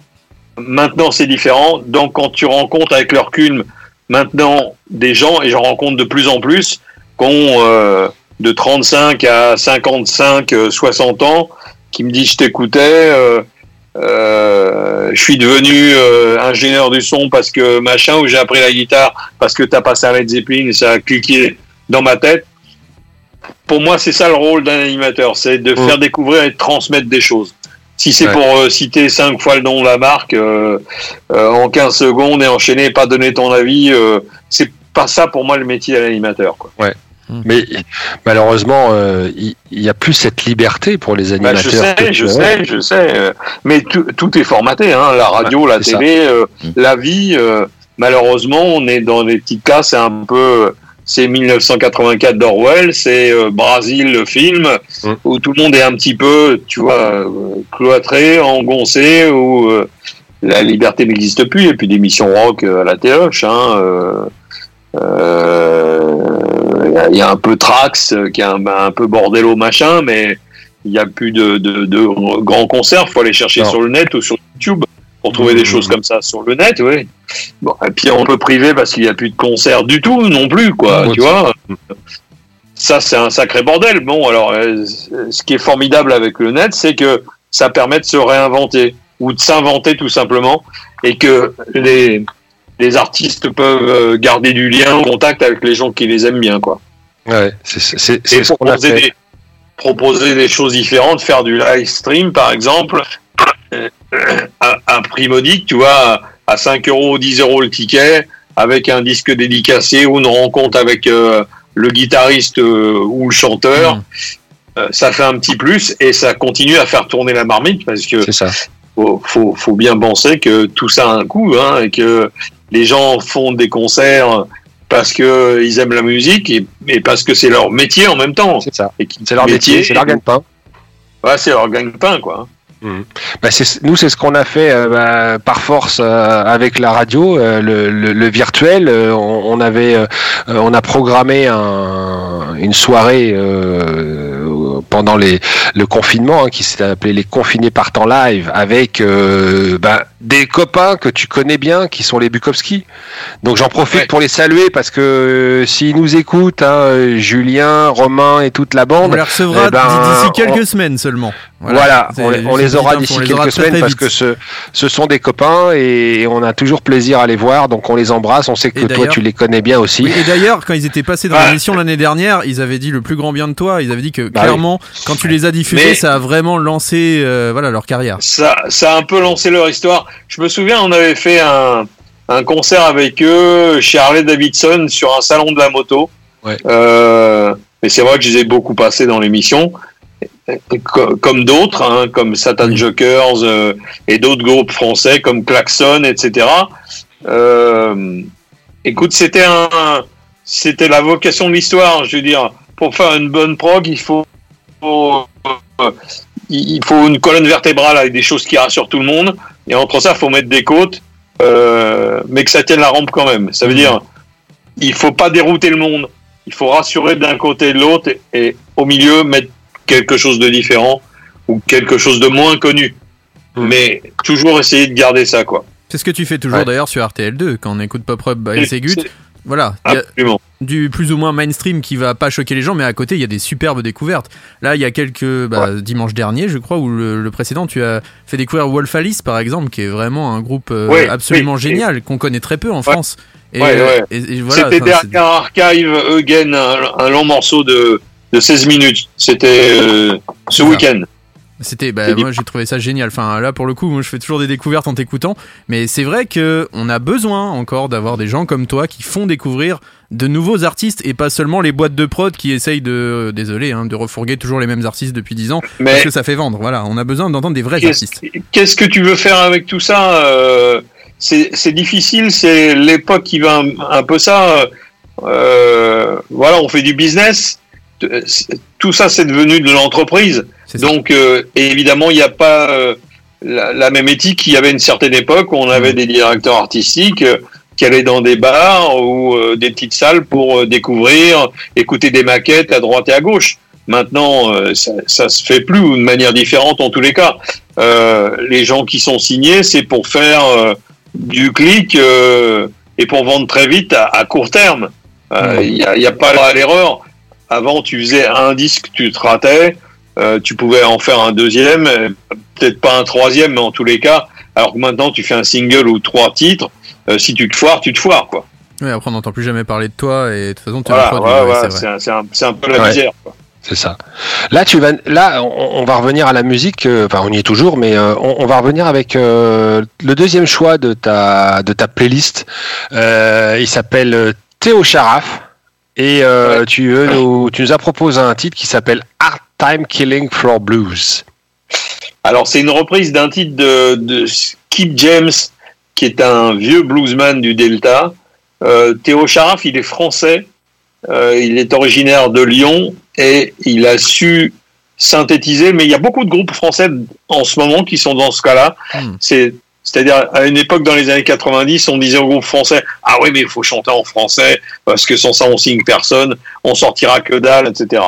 Maintenant, c'est différent. Donc, quand tu rencontres avec le recul, maintenant, des gens, et j'en rencontre de plus en plus, qui ont euh, de 35 à 55, euh, 60 ans, qui me disent, je t'écoutais, euh, euh, je suis devenu euh, ingénieur du son parce que machin, ou j'ai appris la guitare parce que t'as passé un Led Zeppelin et ça a cliqué dans ma tête. Pour moi, c'est ça le rôle d'un animateur, c'est de faire découvrir et de transmettre des choses. Si c'est Ouais. pour euh, citer cinq fois le nom de la marque euh, euh, en 15 secondes et enchaîner et pas donner ton avis, euh, c'est pas ça pour moi le métier d'un animateur. Quoi. Mais malheureusement, il il y, a plus cette liberté pour les Bah, animateurs. je sais, je sais, je sais. Mais tout, tout est formaté, hein, la radio, la télé, euh, la vie. euh, malheureusement, on est dans des petits cas, c'est un peu. C'est 1984 d'Orwell, c'est euh, Brasil le film, Mm. où tout le monde est un petit peu, tu vois, euh, cloîtré, engoncé, où euh, la liberté n'existe plus, et puis des missions rock euh, à la téloche. Hein, Il y a- un peu Trax, qui est un, un peu bordello machin, mais il n'y a plus de, de, de grands concerts. Il faut aller chercher Non. sur le net ou sur YouTube pour trouver des choses comme ça sur le net, oui. Bon, et puis on peut priver parce qu'il n'y a plus de concerts du tout non plus, quoi. Tu vois Ça, c'est un sacré bordel. Bon, alors, euh, ce qui est formidable avec le net, c'est que ça permet de se réinventer. ou de s'inventer tout simplement, et que les, les artistes peuvent euh, garder du lien, en contact avec les gens qui les aiment bien, quoi. Ouais, c'est ce qu'on a proposer fait. des, proposer des choses différentes, faire du live stream par exemple, à, à prix modique, tu vois, à 5 euros, 10 euros le ticket, avec un disque dédicacé ou une rencontre avec euh, le guitariste euh, ou le chanteur, Mm. euh, ça fait un petit plus et ça continue à faire tourner la marmite parce que ça. faut, faut, faut bien penser que tout ça a un coût hein, et que les gens font des concerts parce que ils aiment la musique et, et parce que c'est leur métier en même temps. C'est ça. C'est leur métier, c'est leur gagne-pain. Ouais, c'est leur gagne-pain, quoi. Bah, c'est- nous, c'est ce qu'on a fait euh, bah, par force euh, avec la radio, euh, le, le- le virtuel. euh, on, on avait, euh, euh, on a programmé un- une soirée pendant les, le confinement hein, qui s'est appelé les confinés partent en live avec euh, bah, des copains que tu connais bien qui sont les Bukowski. Donc j'en profite Ouais. pour les saluer parce que euh, s'ils nous écoutent, hein, Julien, Romain et toute la On bande. les recevra eh ben, d'ici on- quelques semaines seulement. Voilà, on, les- on aura d'ici on aura quelques très, semaines très parce vite. que ce, ce sont des copains et on a toujours plaisir à les voir, donc on les embrasse. On sait que toi tu les connais bien aussi. Oui, et d'ailleurs, quand ils étaient passés dans l'émission l'année dernière, ils avaient dit le plus grand bien de toi. Ils avaient dit que Bah clairement, quand tu les as diffusés, Mais- ça a vraiment lancé euh, voilà leur carrière. Ça, ça a un peu lancé leur histoire. Je me souviens, on avait fait un, un concert avec eux chez Harley Davidson sur un salon de la moto. Ouais. Euh, et c'est vrai que je les ai beaucoup passés dans l'émission. Comme d'autres, hein, comme Satan Jokers euh, et d'autres groupes français comme Klaxon, etc. Euh, écoute, c'était un, c'était la vocation de l'histoire. Je veux dire, pour faire une bonne prog, il faut, faut, euh, il faut une colonne vertébrale avec des choses qui rassurent tout le monde. Et entre ça, il faut mettre des côtes, euh, mais que ça tienne la rampe quand même. Ça veut dire, il faut pas dérouter le monde. Il faut rassurer d'un côté et de l'autre, et, et au milieu mettre quelque chose de différent ou quelque chose de moins connu. Mm. Mais toujours essayer de garder ça, quoi. C'est ce que tu fais toujours Ouais. d'ailleurs sur RTL2 quand on écoute Pop Up by Segut. Voilà, y a du plus ou moins mainstream qui va pas choquer les gens, mais à côté il y a des superbes découvertes. Là, il y a quelques bah, dimanche dernier, je crois, ou le, le précédent, tu as fait découvrir Wolf Alice par exemple, qui est vraiment un groupe euh, Ouais, absolument oui, génial qu'on connaît très peu en France. Et, Ouais, ouais. et- et voilà, C'était dernier archive Eugen, un, un long morceau de, de 16 minutes. C'était euh, ce week-end. C'était, bah, moi j'ai trouvé ça génial. Enfin là pour le coup, moi je fais toujours des découvertes en t'écoutant, mais c'est vrai que on a besoin encore d'avoir des gens comme toi qui font découvrir de nouveaux artistes et pas seulement les boîtes de prod qui essayent de, euh, désolé, hein, de refourguer toujours les mêmes artistes depuis 10 ans parce Mais que ça fait vendre. Voilà, on a besoin d'entendre des vrais artistes. qu'est-ce que tu veux faire avec tout ça euh, C'est c'est difficile, c'est l'époque qui va un, un peu ça. euh, voilà, on fait du business. Tout ça, c'est devenu de l'entreprise. Donc, euh, évidemment, il n'y a pas euh, la, la même éthique qu'il y avait une certaine époque où on avait des directeurs artistiques euh, qui allaient dans des bars ou euh, des petites salles pour euh, découvrir, écouter des maquettes à droite et à gauche. Maintenant, euh, ça, ça se fait plus ou de manière différente en tous les cas. Euh, les gens qui sont signés, c'est pour faire euh, du clic euh, et pour vendre très vite à, à court terme. Euh, Il n'y a, a pas à l'erreur. Avant, tu faisais un disque, tu te ratais, euh, tu pouvais en faire un deuxième, euh, peut-être pas un troisième, mais en tous les cas. Alors que maintenant, tu fais un single ou trois titres. euh, si tu te foires, tu te foires, quoi. Ouais, après on n'entend plus jamais parler de toi et de toute façon tu Voilà, es un ouais, produit, ouais, ouais, c'est un, peu la Ouais. misère. quoi. C'est ça. Là, tu vas, là, on, on va revenir à la musique. Enfin, on y est toujours, mais euh, on, on va revenir avec euh, le deuxième choix de ta de ta playlist. Euh, il s'appelle Théo Charaf et euh, tu, veux nous, tu nous as proposé un titre qui s'appelle Hard Time Killing Floor Blues. Alors, c'est une reprise d'un titre de, de Skip James, qui est un vieux bluesman du Delta. Euh, Théo Charaf, il est français. Euh, il est originaire de Lyon et il a su synthétiser. Mais il y a beaucoup de groupes français en ce moment qui sont dans ce cas-là. Hmm. C'est c'est-à-dire, à une époque dans les années 90, on disait au groupe français Ah oui, mais il faut chanter en français, parce que sans ça, on signe personne, on sortira que dalle, etc.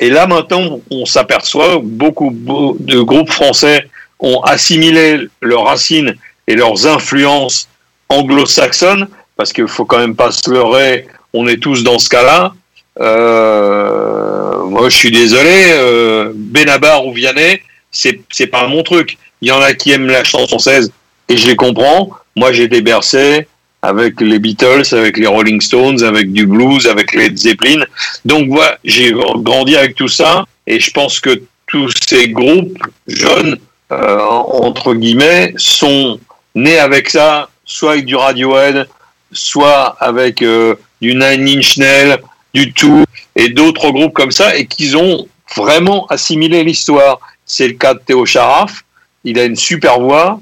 Et là, maintenant, on s'aperçoit beaucoup de groupes français ont assimilé leurs racines et leurs influences anglo-saxonnes, parce qu'il faut quand même pas se leurrer, on est tous dans ce cas-là. Euh, moi, je suis désolé, euh, Benabar ou Vianney, c'est pas mon truc. Il y en a qui aiment la chanson française et je les comprends. Moi, j'ai été bercé avec les Beatles, avec les Rolling Stones, avec du blues, avec les Zeppelin. Donc voilà, j'ai grandi avec tout ça et je pense que tous ces groupes jeunes, euh, entre guillemets, sont nés avec ça, soit avec du Radiohead, soit avec euh, du Nine Inch Nails, du Tool et d'autres groupes comme ça, et qu'ils ont vraiment assimilé l'histoire. C'est le cas de Théo Charaf. Il a une super voix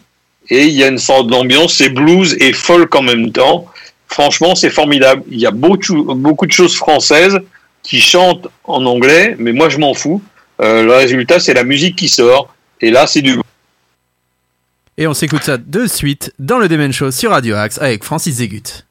et il y a une sorte d'ambiance. C'est blues et folk en même temps. Franchement, c'est formidable. Il y a beaucoup, de choses françaises qui chantent en anglais, mais moi je m'en fous. Euh, le résultat, c'est la musique qui sort. Et là, c'est du Et on s'écoute ça de suite dans le Demen Show sur Radio Axe avec Francis Zégut.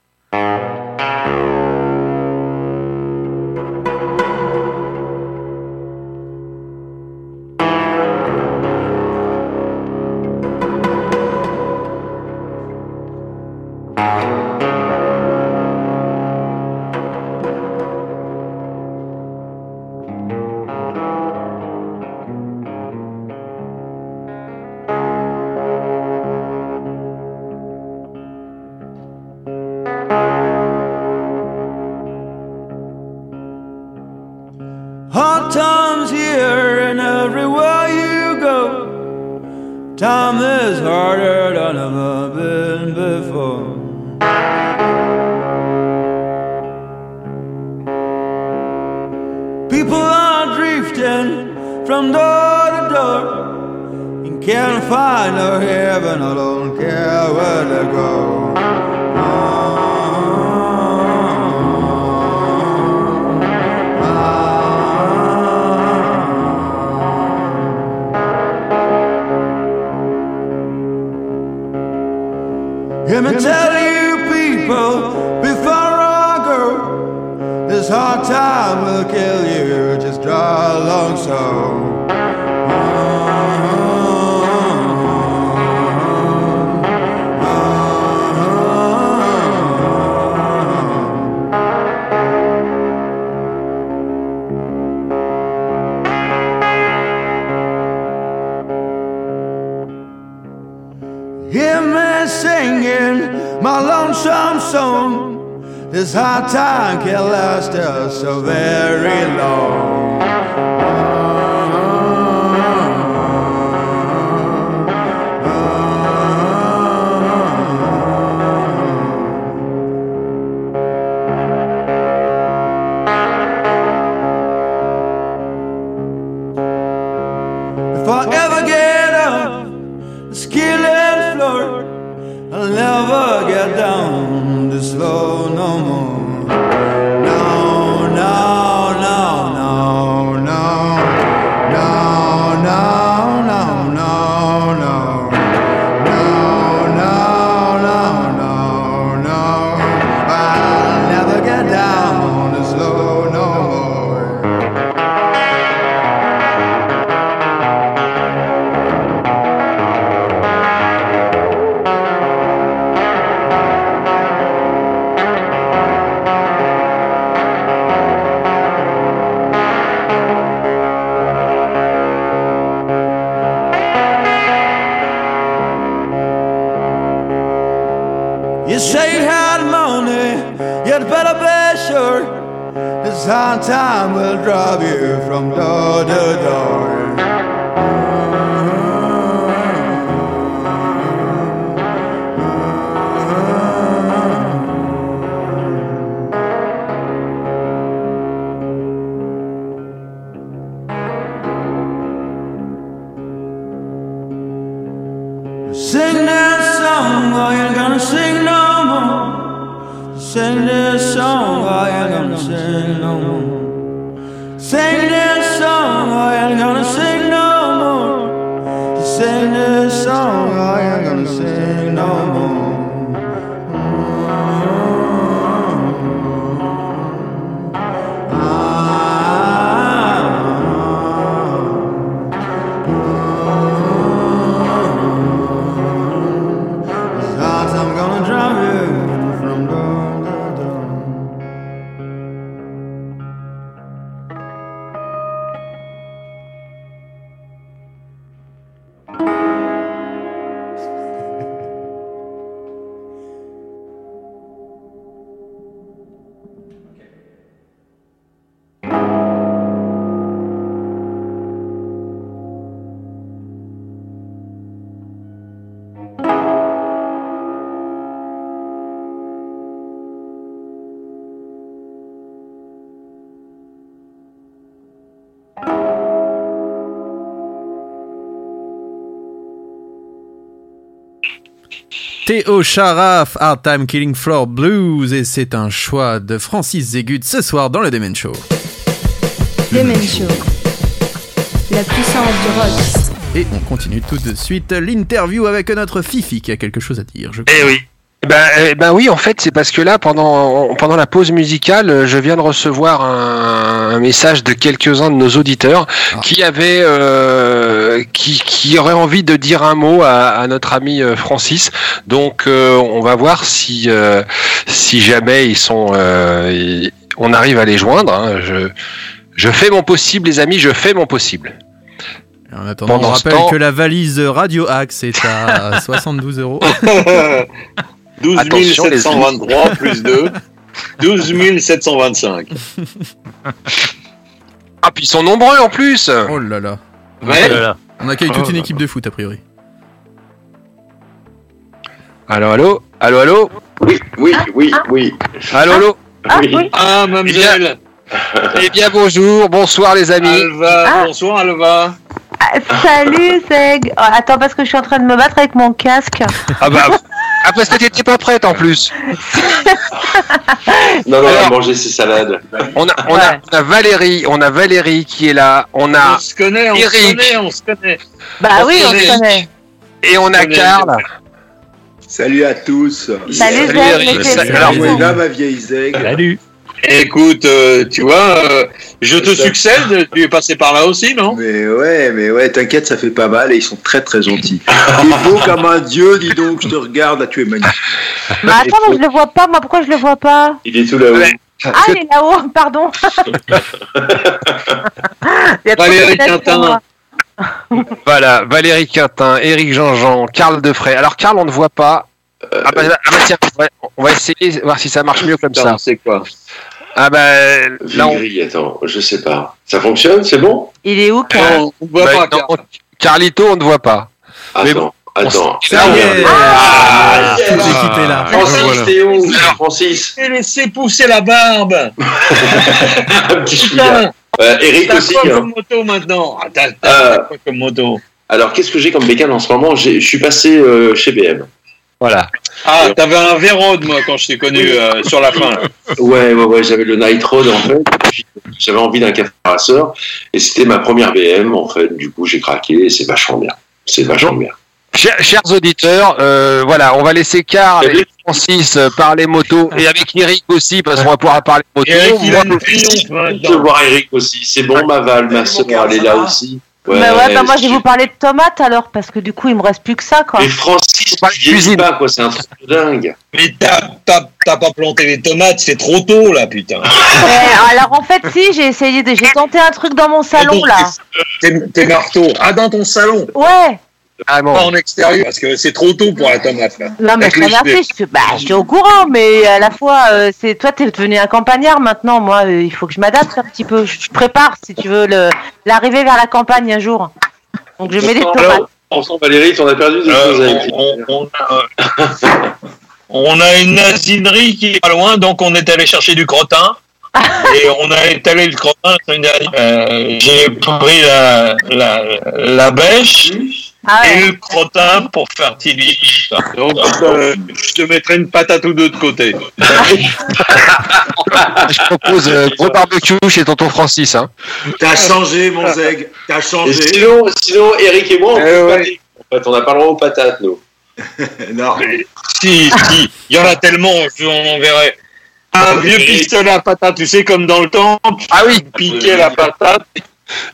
Théo Charaf, Hard Time Killing Floor Blues, et c'est un choix de Francis Zégut ce soir dans le Demen Show. Demen Show. La puissance du rock. Et on continue tout de suite l'interview avec notre Fifi qui a quelque chose à dire. Je Eh oui. Eh Ben, eh ben oui, en fait, c'est parce que là, pendant, pendant la pause musicale, euh, je viens de recevoir un, un message de quelques-uns de nos auditeurs Ah. qui avaient, euh, qui, qui auraient envie de dire un mot à, à notre ami euh, Francis. Donc, euh, on va voir si, euh, si jamais ils sont, euh, ils- on arrive à les joindre. hein. Je, je fais mon possible, les amis, je fais mon possible. En attendant, Pendant on ce rappelle temps- que la valise Radio Axe est à 72 euros. 12 Attention, les 723 plus 2. 12 725. Ah, puis ils sont nombreux en plus. Oh là là. Ouais. On accueille toute Oh une là équipe de foot a priori. Allô, allô, allô, allô, Oui, oui, oui, oui. allô, allô? Ah Oui. oui, Ah, mademoiselle. Eh bien, bonjour, bonsoir les amis. Alva, Ah. bonsoir Alva. Ah, salut Zeg. Oh, attends parce que je suis en train de me battre avec mon casque. Ah bah, ah parce que t'étais pas prête en plus. Non, non, on va manger ses salades. On a, on, a, on a Valérie, on a Valérie qui est là, on On a se connaît, on Eric. se connaît, on se connaît. Bah On oui, se on se connaît. et on a On Karl. Salut à tous. Salut Salut, Salut. là, ma vieille Zeg. Salut. Écoute, euh, tu vois, euh, je te Ça- succède, tu es passé par là aussi, non? Mais ouais, mais ouais, t'inquiète, ça fait pas mal et ils sont très très gentils. T'es beau comme un dieu, dis donc, je te regarde, là tu es magnifique. Bah attends, mais je le vois pas. Moi, pourquoi je le vois pas? Il est tout là-haut. Ouais. Ah, il est là-haut. Pardon. Il y a Valérie Quintin. moi. Voilà, Valérie Quintin, Éric Jean-Jean, Karl Defray. Alors Karl, on ne voit pas. Ah bah, ah bah tiens, ouais, on va essayer, voir si ça marche mieux comme ça. Putain, c'est quoi Ah bah là, on, attends, je sais pas. Ça fonctionne, c'est bon Il est où, Karl Non, on voit bah, pas, non. Carlito, on ne voit pas. Mais Attends, attends. Là, Ça y on- est Ah, l'équipe est là. Francis, Voilà. t'es où Francis, J'ai laissé pousser la barbe. un petit. Putain, Euh, Eric t'as aussi. quoi hein. comme moto maintenant Ah, T'as Euh. quoi comme moto Alors, qu'est-ce que j'ai comme bécane en ce moment? Je suis passé euh, chez BM. Voilà. Ah, t'avais un Vérode, moi, quand je t'ai connu euh, sur la fin. là. Ouais, ouais, ouais, j'avais le Night Road en fait. J'avais envie d'un café et c'était ma première BM en fait. Du coup, j'ai craqué et c'est vachement bien. C'est vachement bien. Chers, chers auditeurs, euh, voilà, on va laisser Karl et Francis euh, parler moto et avec Eric aussi parce qu'on va pouvoir parler moto. Eric, il a Moi, une triomphe Je maintenant. veux voir Eric aussi. C'est bon, ma Val, ma soeur, elle est là aussi. Ouais, Bah ouais, bah moi je vais vous parler de tomates alors parce que du coup il me reste plus que ça quoi. Mais Francis, vieillis cuisine. pas quoi, c'est un truc de dingue. Mais t'as t'as- t'as pas planté les tomates, c'est trop tôt, là, putain. Eh, alors en fait si j'ai essayé de j'ai tenté un truc dans mon salon là. Tes tes marteaux. Ah, dans ton salon, Ouais. Vraiment. pas en extérieur, parce que c'est trop tôt pour la tomate, là. Non mais cheveux. je suis, bah, je suis au courant, mais à la fois, euh, c'est toi t'es devenu un campagnard maintenant, moi euh, il faut que je m'adapte un petit peu, je, je prépare si tu veux l'arrivée vers la campagne un jour. Donc je mets des tomates. Alors, Valérie, perdu des Euh, choses avec on, on- on a, on a une nazinerie qui est pas loin, donc on est allé chercher du crottin. Et on a étalé le crottin la semaine dernière. Euh, J'ai pris la, la, la bêche Ah et ouais. le crottin pour fertiliser ça. Donc, euh, je te mettrai une patate ou deux de côté. Je propose euh, gros barbecue chez tonton Francis. Hein. T'as changé, mon Zeg. T'as Et changé. sinon, sinon, Eric et moi, on Eh peut pas ouais. dire. En fait, on n'a pas le droit aux patates, nous. Non. Si, si, il y en a tellement, je en enverrai. Un vieux pistolet à patate, tu sais, comme dans le temps, Ah oui, piquer la patate,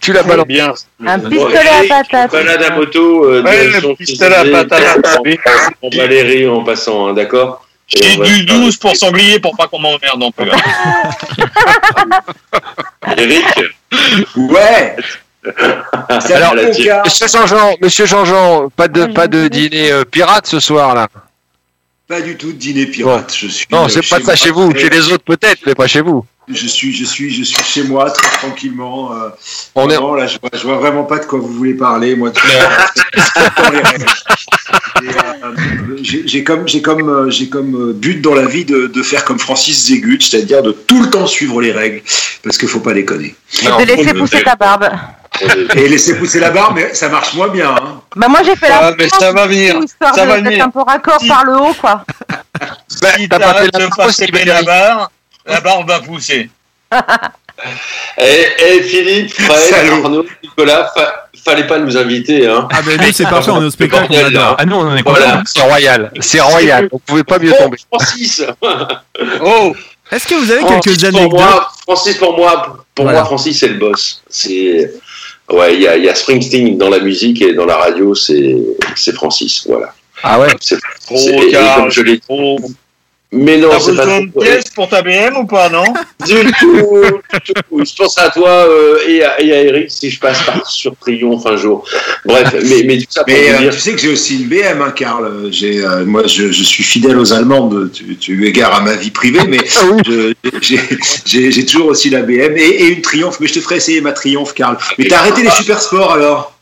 tu l'as c'est balancé. bien. Un pistolet à patate. Balade à moto, euh, Ouais, le pistolet à patate. en- En Valérie en passant, hein, d'accord J'ai on du se faire- 12 pour sanglier pour pas qu'on m'emmerde non plus. Eric, Ouais. Alors, la. Monsieur Jean-Jean, Monsieur Jean-Jean, pas de pas de dîner euh, pirate ce soir là. Pas du tout de dîner pirate. Je suis. Non, euh, c'est pas chez ça moi, chez vous, chez les autres peut-être, mais pas chez vous. Je suis, je suis, je suis chez moi très tranquillement. euh, On est là, je vois, je vois vraiment pas de quoi vous voulez parler, moi. euh, J'ai j'ai comme, j'ai comme, euh, j'ai comme euh, but dans la vie de, de faire comme Francis Zégut, c'est-à-dire de tout le temps suivre les règles, parce qu'il faut pas déconner. Et de laisser pousser ta barbe. Et laisser pousser la barbe, mais ça marche moins bien. Hein. Bah moi j'ai fait la Ah, mais ça va venir. histoire Ça de- va venir. un peu raccord Si. par le haut quoi. Si t'as pas fait la Valérie. la barre, la barbe va pousser. Et, et Philippe, Fred. Arnaud, Nicolas, fa- fallait pas nous inviter. Hein. Ah ben nous c'est parfait, on est au spectacle, on adore. là. Ah nous, on en est Voilà. content. C'est royal. C'est royal. Vous pouvez pas mieux Bon, tomber. Francis, Oh, Est-ce que vous avez Francis, quelques pour anecdotes moi, Francis pour moi, pour Voilà. moi, Francis c'est le boss. C'est ouais, il y a, il y a Springsteen dans la musique et dans la radio, c'est c'est Francis, voilà. Ah ouais. C'est trop c'est- et car- comme je l'ai trop. Mais non, T'as c'est pas besoin de trop- pièces pour ta BM ou pas, non Du tout, du tout. Je pense à toi euh, et, à, et à Eric si je passe par sur Triomphe un jour. Bref, mais, mais tout ça pour Mais vous euh, dire. tu sais que j'ai aussi une BM, hein, Karl. J'ai, euh, moi, je, je suis fidèle aux Allemandes. Tu, tu égard à ma vie privée, mais je- j'ai, toujours aussi la BM et, et une Triomphe. Mais je te ferai essayer ma Triomphe, Karl. Mais t'as arrêté les super sports alors?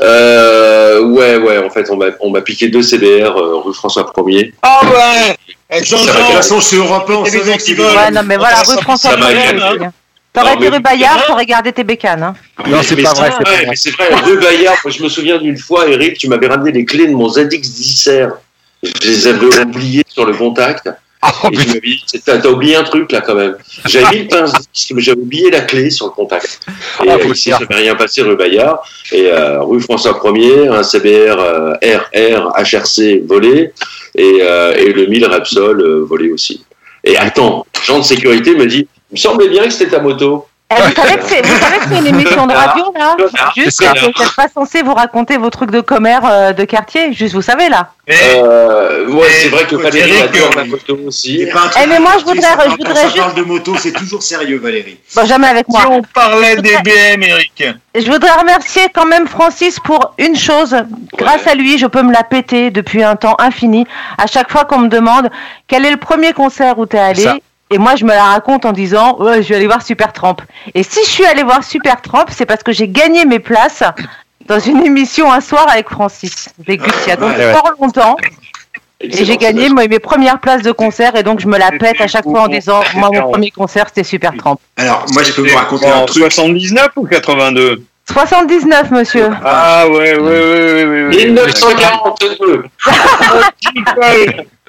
Euh, ouais, ouais, en fait, on m'a on m'a piqué deux CBR euh, rue François 1er. Ah ouais Eh, Ça De va, toute Jean-Jean, façon, je suis européen, on Et les savait que antivols. c'était- Ouais non mais voilà, ça, rue ça, François ça va, Ier, hein. aussi. T'aurais Non, été rue Bayard, t'aurais gardé tes bécanes. Hein. Non, c'est pas vrai. c'est ouais, vrai. mais c'est vrai, deux Bayards. Moi, je me souviens d'une fois, Eric, tu m'avais ramené les clés de mon ZX10R. Je les avais oubliées sur le contact. Oh, et je dit, c'est- t'as t'as oublié un truc là quand même. J'avais mis le pince-disque, mais j'avais oublié la clé sur le contact. Et Ah, le ici, ça m'est rien passé rue Bayard. Et euh, rue François 1er, un CBR euh, RR HRC volé et, euh, et le 1000 Repsol volé aussi. Et attends, agent de sécurité me dit, il me semblait bien que c'était ta moto. Eh, vous, savez que c'est, vous savez que c'est une émission de radio là Juste vous n'êtes pas censé vous raconter vos trucs de commère euh, de quartier, juste vous savez là. mais Euh, ouais, c'est vrai que Valérie adore ma moto aussi. C'est pas un truc Eh, mais moi, je voudrais- je voudrais juste- parle de moto, c'est toujours sérieux, Valérie. Bon, jamais avec si moi. on parlait des BM, Eric. Je voudrais remercier quand même Francis pour une chose. Grâce à lui, je peux me la péter depuis un temps infini. À chaque fois qu'on me demande quel est le premier concert où t'es allé, Ça. Et moi je me la raconte en disant je vais aller voir Supertramp. Et si je suis allé voir Supertramp, c'est parce que j'ai gagné mes places dans une émission un soir avec Francis Végus il y a donc Ouais, ouais. fort longtemps. Et j'ai gagné moi, mes premières places de concert et donc je me la pète à chaque fois en disant moi mon premier concert c'était Supertramp. Alors, moi, je peux vous raconter un En truc. 79 ou 82 79 monsieur. Ah ouais, ouais, ouais, ouais, ouais, ouais. 1942.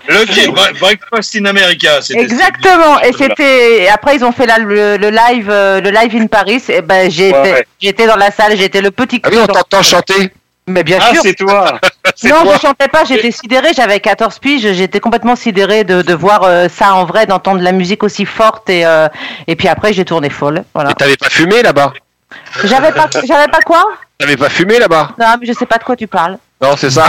Le Breakfast in America, c'était Exactement. Et c'était après ils ont fait là le, le live euh, le live in Paris. Et ben Ouais, ouais. j'étais dans la salle, j'étais le petit. Ah oui, on t'entend chanter. Mais bien Ah, sûr. c'est toi. c'est Non, toi. je chantais pas, j'étais sidérée, j'avais 14 piges, j'étais complètement sidérée de, de voir euh, ça en vrai, d'entendre la musique aussi forte et euh, et puis après j'ai tourné folle. Voilà. Et t'avais pas fumé là-bas? J'avais pas j'avais pas quoi? T'avais pas fumé là-bas? Non, mais je sais pas de quoi tu parles. Non, c'est ça.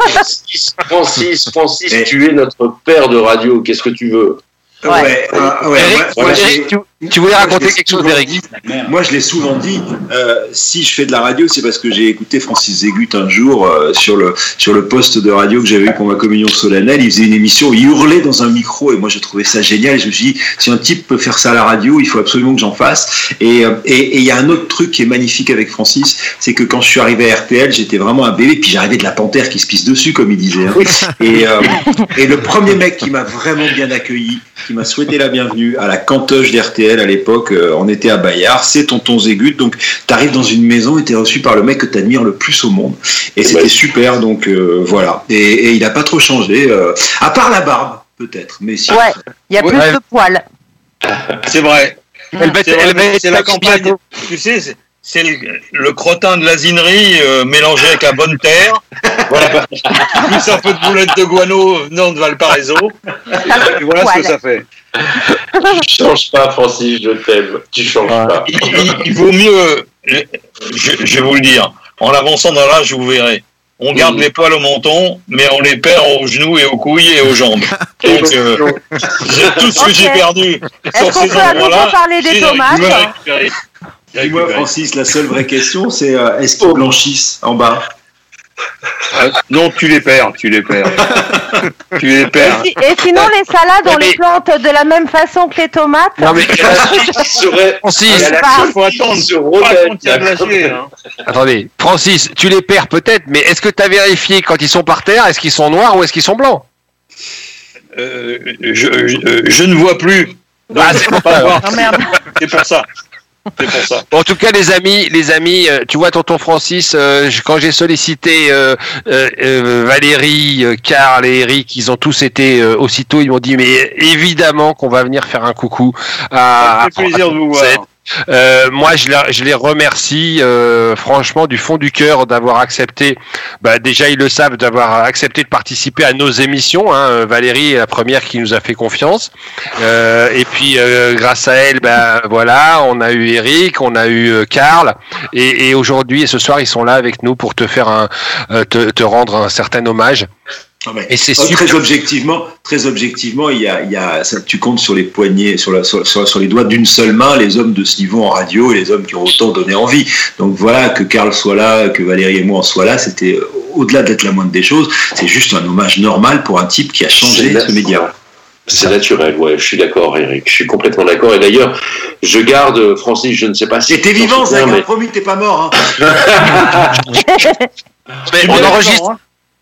Francis, Francis, Francis, tu es notre père de radio. Qu'est-ce que tu veux? Ouais. euh, ouais, Eric, moi- moi, Eric, j'ai- tu, tu voulais raconter quelque chose, Eric. Moi, je l'ai souvent dit. euh, si je fais de la radio, c'est parce que j'ai écouté Francis Zégut un jour euh, sur le sur le poste de radio que j'avais eu pour ma communion solennelle. Il faisait une émission, il hurlait dans un micro et moi, je trouvais ça génial. Et je me suis dit, si un type peut faire ça à la radio, il faut absolument que j'en fasse. Et euh, et et il y a un autre truc qui est magnifique avec Francis, c'est que quand je suis arrivé à RTL, j'étais vraiment un bébé. Puis j'arrivais de la panthère qui se pisse dessus, comme il disait. hein. Et, euh, et le premier mec qui m'a vraiment bien accueilli, qui m'a souhaité la bienvenue à la cantoche d'RTL à l'époque, euh, on était à Bayard, c'est Tonton Zégut. Donc tu arrives dans une maison et tu es reçu par le mec que tu admires le plus au monde. Et c'était Ouais. super, donc euh, voilà. Et, et il n'a pas trop changé, euh, à part la barbe, peut-être. Mais si. Ouais, il y a plus Ouais. de poils. C'est vrai. Elle être- C'est la campagne. Tu sais, c'est- c'est le, le crottin de l'asinerie euh, mélangé avec la bonne terre. Voilà. Plus un peu de boulettes de guano venant de Valparaiso. Et voilà ce que ça fait. Tu changes pas, Francis, je t'aime. Tu changes pas. Il, il- il vaut mieux, je, je vais vous le dire, en avançant dans l'âge, vous verrez. On garde les poils au menton, mais on les perd aux genoux et aux couilles et aux jambes. Donc, euh, j'ai- tout ce que j'ai perdu Est-ce sur qu'on ces peut à nouveau parler des tomates récupéré. Francis, la seule vraie question, c'est euh, est-ce qu'ils blanchissent en bas? Non, tu les perds, tu les perds. tu les Et, perds. si- et sinon, les salades, on Mais- les plante de la même façon que les tomates Non, mais serait. Francis, Il la faut attendre. se hein. attendez, Francis, tu les perds peut-être, mais est-ce que tu as vérifié quand ils sont par terre, est-ce qu'ils sont noirs ou est-ce qu'ils sont blancs? Euh, je, je- je ne vois plus. Donc, Ah, merde. C'est pour ça. C'est pour ça. En tout cas, les amis, les amis, euh, tu vois, tonton Francis, euh, quand j'ai sollicité euh, Valérie, euh, Karl et Eric, ils ont tous été euh, aussitôt, ils m'ont dit, mais évidemment qu'on va venir faire un coucou à. Ça me fait plaisir de vous voir. Euh, moi, je, la- je les remercie euh, franchement du fond du cœur d'avoir accepté. Bah, déjà, ils le savent d'avoir accepté de participer à nos émissions. Hein. Valérie est la première qui nous a fait confiance. Euh, et puis, euh, grâce à elle, bah, voilà, on a eu Eric, on a eu euh, Karl, et, et aujourd'hui et ce soir, ils sont là avec nous pour te faire un, euh, te, te rendre un certain hommage. Ah ouais. Et c'est Oh, super. Très objectivement, très objectivement, il y a, il y a ça, tu comptes sur les poignets, sur, la, sur, sur- sur les doigts d'une seule main, les hommes de ce niveau en radio et les hommes qui ont autant donné envie. Donc voilà, que Karl soit là, que Valérie et moi en soient là, c'était euh, au-delà d'être la moindre des choses, c'est juste un hommage normal pour un type qui a changé ce média. C'est naturel, ouais, je suis d'accord, Eric. Je suis complètement d'accord. Et d'ailleurs, je garde, Francis, je ne sais pas si. T'es vivant, Zach, hein, mais promis, t'es pas mort. Hein. Mais on enregistre,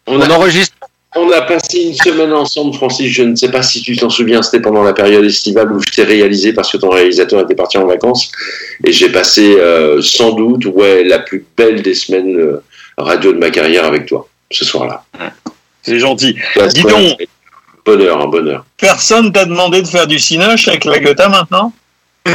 on, on a, enregistre. On a passé une semaine ensemble, Francis. Je ne sais pas si tu t'en souviens, c'était pendant la période estivale où je t'ai réalisé parce que ton réalisateur était parti en vacances. Et j'ai passé euh, sans doute, ouais, la plus belle des semaines euh, radio de ma carrière avec toi, ce soir-là. C'est gentil. Dis donc. Bonheur, un bonheur. Personne t'a demandé de faire du cinoche avec la maintenant?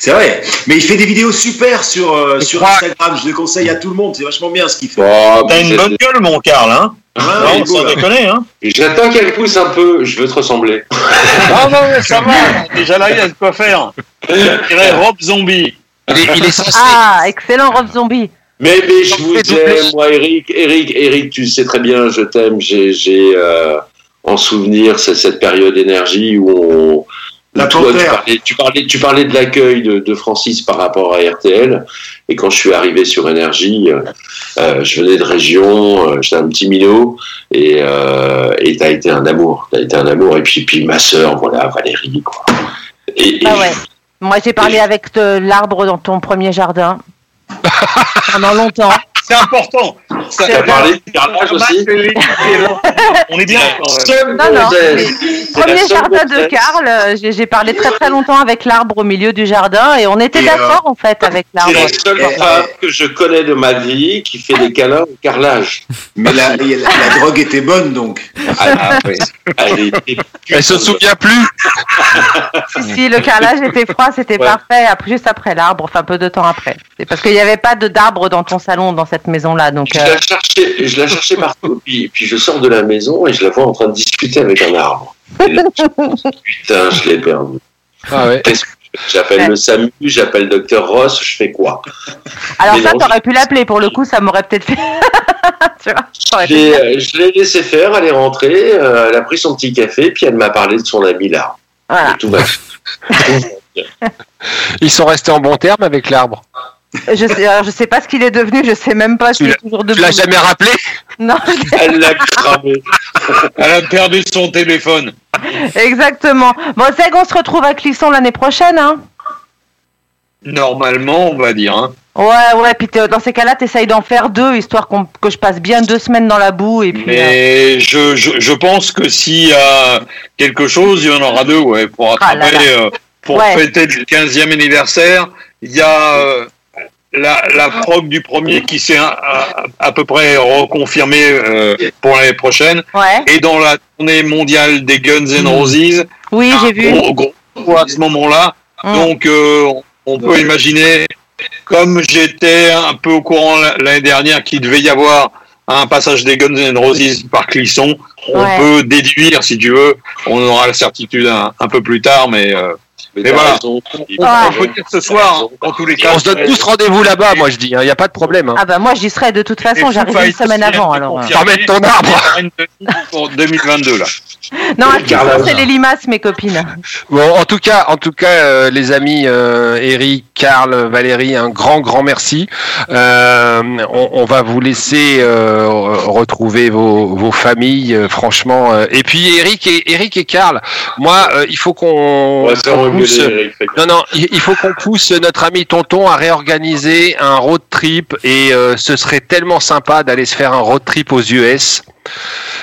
C'est vrai. Mais il fait des vidéos super sur, euh, sur Instagram. Je le conseille à tout le monde. C'est vachement bien ce qu'il fait. Oh, T'as une bonne gueule, mon Karl, hein? Non, sans là. déconner, hein J'attends qu'elle pousse un peu, je veux te ressembler. Ah non, mais ça va Déjà là, il y a de quoi faire. Je dirais Rob Zombie. Il est, il est censé. Ah, excellent Rob Zombie. Mais, mais je vous aime, moi, Eric, Eric, Eric, tu sais très bien, je t'aime. J'ai, j'ai euh, en souvenir c'est cette période énergie où on. La toi, tu parlais, tu parlais, tu parlais de l'accueil de, de Francis par rapport à RTL. Et quand je suis arrivé sur Énergie, euh, euh, je venais de région, euh, j'étais un petit minot, et euh, et été un amour, t'as été un amour. Et puis puis ma sœur, voilà, Valérie, quoi. Et, et Ah ouais. Moi, j'ai parlé avec l'arbre dans ton premier jardin. Pendant longtemps. C'est important. Ça- T'as parlé de carrelage aussi On est bien. Non, non. C'est Premier jardin de. Karl, euh, j'ai parlé très très longtemps avec l'arbre au milieu du jardin et on était Et, d'accord en fait avec C'est l'arbre. la seule femme que je connais de ma vie qui fait des câlins au carrelage. Mais la, la, la drogue était bonne donc. Ah, oui. Elle était Elle se souvient plus. Si, si, le carrelage était froid, c'était Ouais. parfait, après, juste après l'arbre, enfin peu de temps après. C'est parce qu'il n'y avait pas d'arbre dans ton salon, dans cette maison-là. Donc, Je euh, la cherchais, je la cherchais partout. Puis, puis je sors de la maison et je la vois en train de discuter avec un arbre. Là, Putain, je l'ai perdu. Ah ouais. Qu'est-ce que J'appelle Ouais. le SAMU, j'appelle Docteur Ross, je fais quoi? Alors mais ça, t'aurais pu l'appeler pour le coup, ça m'aurait peut-être fait. tu vois, euh, je l'ai laissé faire, elle est rentrée, euh, elle a pris son petit café, puis elle m'a parlé de son ami là. Voilà. Et tout va. Ils sont restés en bon terme avec l'arbre? Je sais, alors, je sais pas ce qu'il est devenu, je sais même pas Tu s'il est l'as- toujours Tu l'as jamais rappelé Non, Elle l'a cramé. Elle a perdu son téléphone. exactement. Bon, c'est qu'on se retrouve à Clisson l'année prochaine, hein. Normalement, on va dire. Hein. Ouais, ouais, puis dans ces cas-là, t'essayes d'en faire deux, histoire qu'on- que je passe bien deux semaines dans la boue, et puis... euh, Mais je, je, je pense que s'il y a quelque chose, il y en aura deux, ouais, pour Ah là attraper, là. euh, pour Ouais. fêter le 15e anniversaire. Il y a euh, la, la prog du premier qui s'est à, à- peu près reconfirmée euh, pour l'année prochaine. Ouais, Et dans la tournée mondiale des Guns N' Roses, Hmm. oui, j'ai vu. gros, gros à ce moment-là. Mm. Donc, euh, on peut imaginer, comme j'étais un peu au courant l'année dernière qu'il devait y avoir un passage des Guns N' Roses par Clisson, on Ouais. peut déduire, si tu veux, on aura la certitude un, un peu plus tard, mais, euh, Mais Mais t'as voilà. raison. on, on peut dire ce soir, hein, en tous les cas. On se donne tous rendez-vous là-bas, moi je dis. Il n'y a pas de problème. hein. Ah bah moi, j'y serai de toute façon, j'arrive une semaine avant, alors... Emmène ton arbre. Pour 2022, là. Non, c'est les limaces, mes copines. Bon, en tout cas, en tout cas, euh, les amis euh, Eric, Karl, Valérie, un grand, grand merci. Euh, on, on va vous laisser euh, retrouver vos, vos familles, euh, franchement. Et puis Eric et Eric et Karl, moi, euh, il faut qu'on On pousse. Non, non, il faut qu'on pousse notre ami Tonton à réorganiser un road trip et euh, ce serait tellement sympa d'aller se faire un road trip aux US.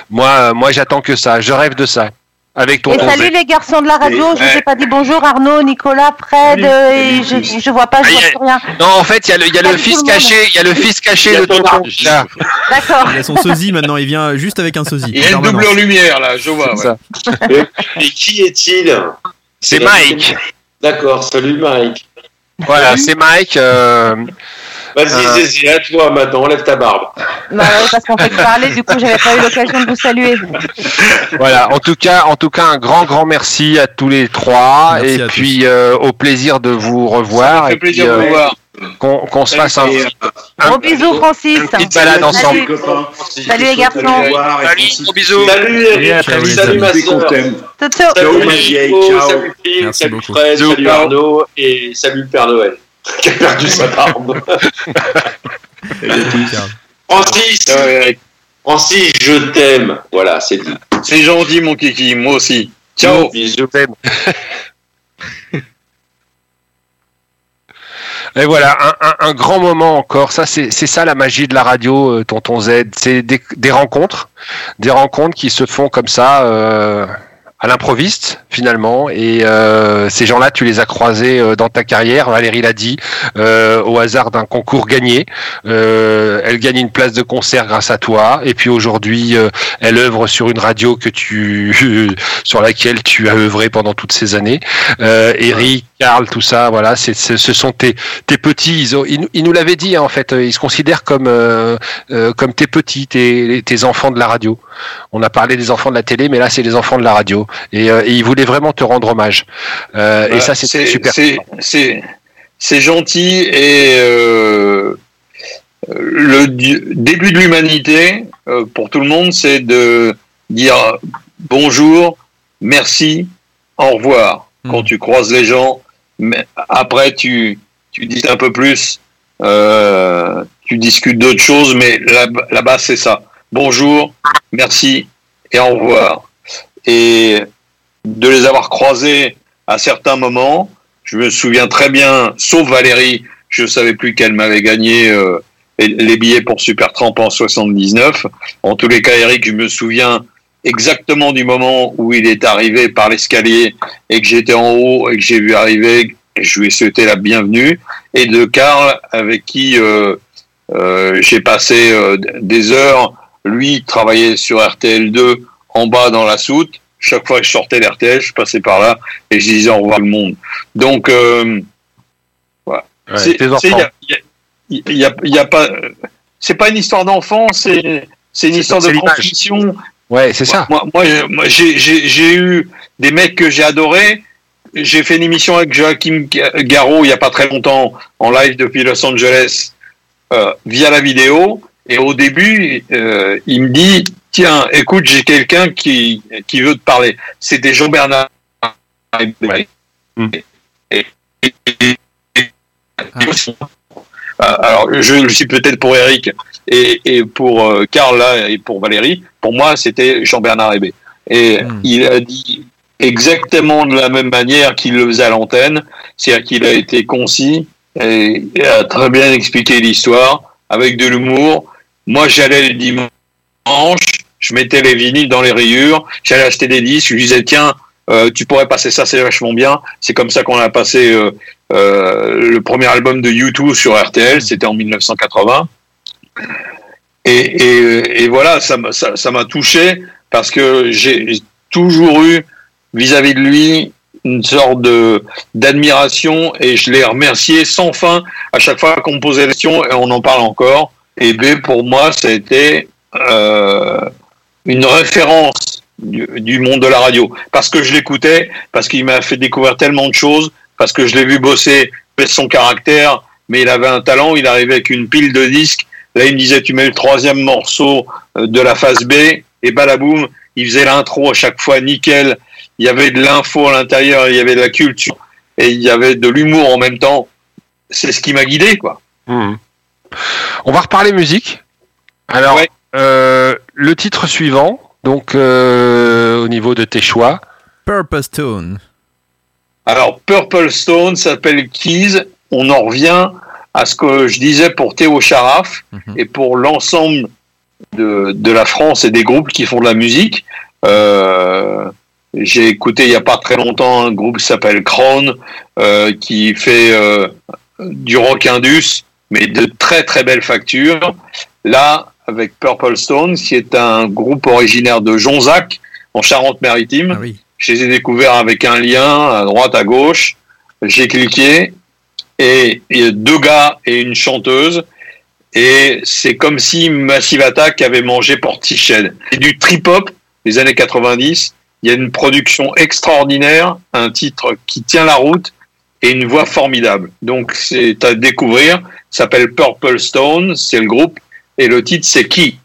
Moi, euh, moi, j'attends que ça. Je rêve de ça. avec ton Et salut les garçons de la radio, je vous ai pas dit bonjour Arnaud, Nicolas, Fred, euh, et je, je vois pas, je Ah, vois y a- plus rien. Non, en fait, il y a le, il y a le Salut fils caché, il y a le fils caché de tonton. D'accord. Il a son sosie maintenant, il vient juste avec un sosie. Il y a une double lumière là, je vois. C'est ouais. ça. Et, et qui est-il? C'est Mike. D'accord, salut Mike. Voilà, c'est Mike. euh, Vas-y, Euh. Zézé, à toi maintenant, enlève ta barbe. Bah ouais, parce qu'on fait que parler, du coup, j'avais pas eu l'occasion de vous saluer. Voilà, en tout cas, en tout cas, un grand, grand merci à tous les trois, Merci et puis euh, au plaisir de vous revoir, Ça fait et puis, plaisir de euh, vous voir. Qu'on qu'on se fasse un, euh, un- Gros bisous, Francis. une petite balade ensemble. Salut les garçons. Salut, gros bisous. Salut salut ma soeur. Ciao, Salut ma vieille, Nico, ciao. salut Philippe, Merci salut beaucoup. Fred, salut Arnaud et salut le Père Noël qui a perdu sa barbe. Francis. Francis, je t'aime. Voilà, c'est dit. C'est gentil mon kiki, moi aussi. Ciao. Bisous. Et voilà, un, grand moment encore. Ça, c'est ça la magie de la radio, euh, Tonton Z. C'est des, des rencontres, des rencontres qui se font comme ça euh, à l'improviste finalement. Et euh, ces gens-là, tu les as croisés euh, dans ta carrière. Valérie l'a dit, euh, au hasard d'un concours gagné. Euh, elle gagne une place de concert grâce à toi. Et puis aujourd'hui, euh, elle œuvre sur une radio que tu, sur laquelle tu as œuvré pendant toutes ces années. Euh, Eric, Karl, tout ça, voilà, c'est, ce sont tes, tes petits. Ils, ont- ils nous- ils nous l'avaient dit hein, en fait. Ils se considèrent comme comme tes petits, tes, tes enfants de la radio. On a parlé des enfants de la télé, mais là c'est les enfants de la radio. Et, euh, et ils voulaient vraiment te rendre hommage. Euh, et Bah, ça c'est super. C'est gentil et euh, le début de l'humanité euh, pour tout le monde, c'est de dire bonjour, merci, au revoir quand tu croises les gens. Mais après, tu tu dis un peu plus, euh, tu discutes d'autres choses, mais là- là-bas c'est ça. Bonjour, merci et au revoir. Et de les avoir croisés à certains moments. Je me souviens très bien, sauf Valérie, je ne savais plus qu'elle m'avait gagné euh, les billets pour Super Tramp en 79. En tous les cas, Eric, je me souviens exactement du moment où il est arrivé par l'escalier et que j'étais en haut et que j'ai vu arriver. Et je lui ai souhaité la bienvenue. Et de Karl, avec qui euh, euh, j'ai passé des heures. Lui il travaillait sur RTL2 en bas dans la soute chaque fois que je sortais l'RTL, je passais par là et je disais au revoir le monde. Donc, euh, voilà. Ouais, C'est- il y a- y a, pas, c'est pas une histoire d'enfant, c'est c'est une histoire de transmission. Ouais, c'est ça. Moi, moi, moi, j'ai- j'ai j'ai eu des mecs que j'ai adorés. J'ai fait une émission avec Joachim Garraud il y a pas très longtemps en live depuis Los Angeles euh, via la vidéo. Et au début, euh, il me dit tiens, écoute, j'ai quelqu'un qui qui veut te parler. C'était Jean Bernard. Et- et- et- euh, alors, je le suis peut-être pour Eric et, et pour euh, Karl là, et pour Valérie. Pour moi, c'était Jean-Bernard Hébé. Et Hmm. il a dit exactement de la même manière qu'il le faisait à l'antenne, c'est-à-dire qu'il a été concis et a très bien expliqué l'histoire avec de l'humour. Moi, j'allais le dimanche, je mettais les vinyles dans les rayures, j'allais acheter des disques, je disais tiens, euh, tu pourrais passer ça, c'est vachement bien. C'est comme ça qu'on a passé euh, euh, le premier album de U2 sur RTL, c'était en 1980. Et, et, voilà, ça m'a touché parce que j'ai toujours eu vis-à-vis de lui une sorte d'admiration et je l'ai remercié sans fin à chaque fois qu'on me posait des questions et on en parle encore. Et B pour moi, ça a été une référence du, du monde de la radio parce que je l'écoutais, parce qu'il m'a fait découvrir tellement de choses, parce que je l'ai vu bosser, son caractère, mais il avait un talent, il arrivait avec une pile de disques. Là, il me disait, tu mets le troisième morceau euh, de la phase B, et balaboum, il faisait l'intro à chaque fois nickel. Il y avait de l'info à l'intérieur, il y avait de la culture, et il y avait de l'humour en même temps. C'est ce qui m'a guidé, quoi. Mhm. On va reparler musique. Alors, Ouais. euh, le titre suivant, donc euh, au niveau de tes choix. Purple Stone. Alors, Purple Stone s'appelle Keys. On en revient à ce que je disais pour Théo Charaf mhm. et pour l'ensemble de, de, la France et des groupes qui font de la musique. Euh, j'ai écouté il n'y a pas très longtemps un groupe qui s'appelle Crown euh, qui fait du rock indus, mais de très très belles factures. Là, avec Purple Stone, qui est un groupe originaire de Jonzac, en Charente-Maritime. Ah Je les ai découverts avec un lien à droite, à gauche. J'ai cliqué et il y a deux gars et une chanteuse. Et c'est comme si Massive Attack avait mangé Portiched. C'est du trip-hop des années 90. Il y a une production extraordinaire, un titre qui tient la route et une voix formidable. Donc c'est à découvrir. S'appelle Purple Stone, c'est le groupe. Et le titre, c'est Qui?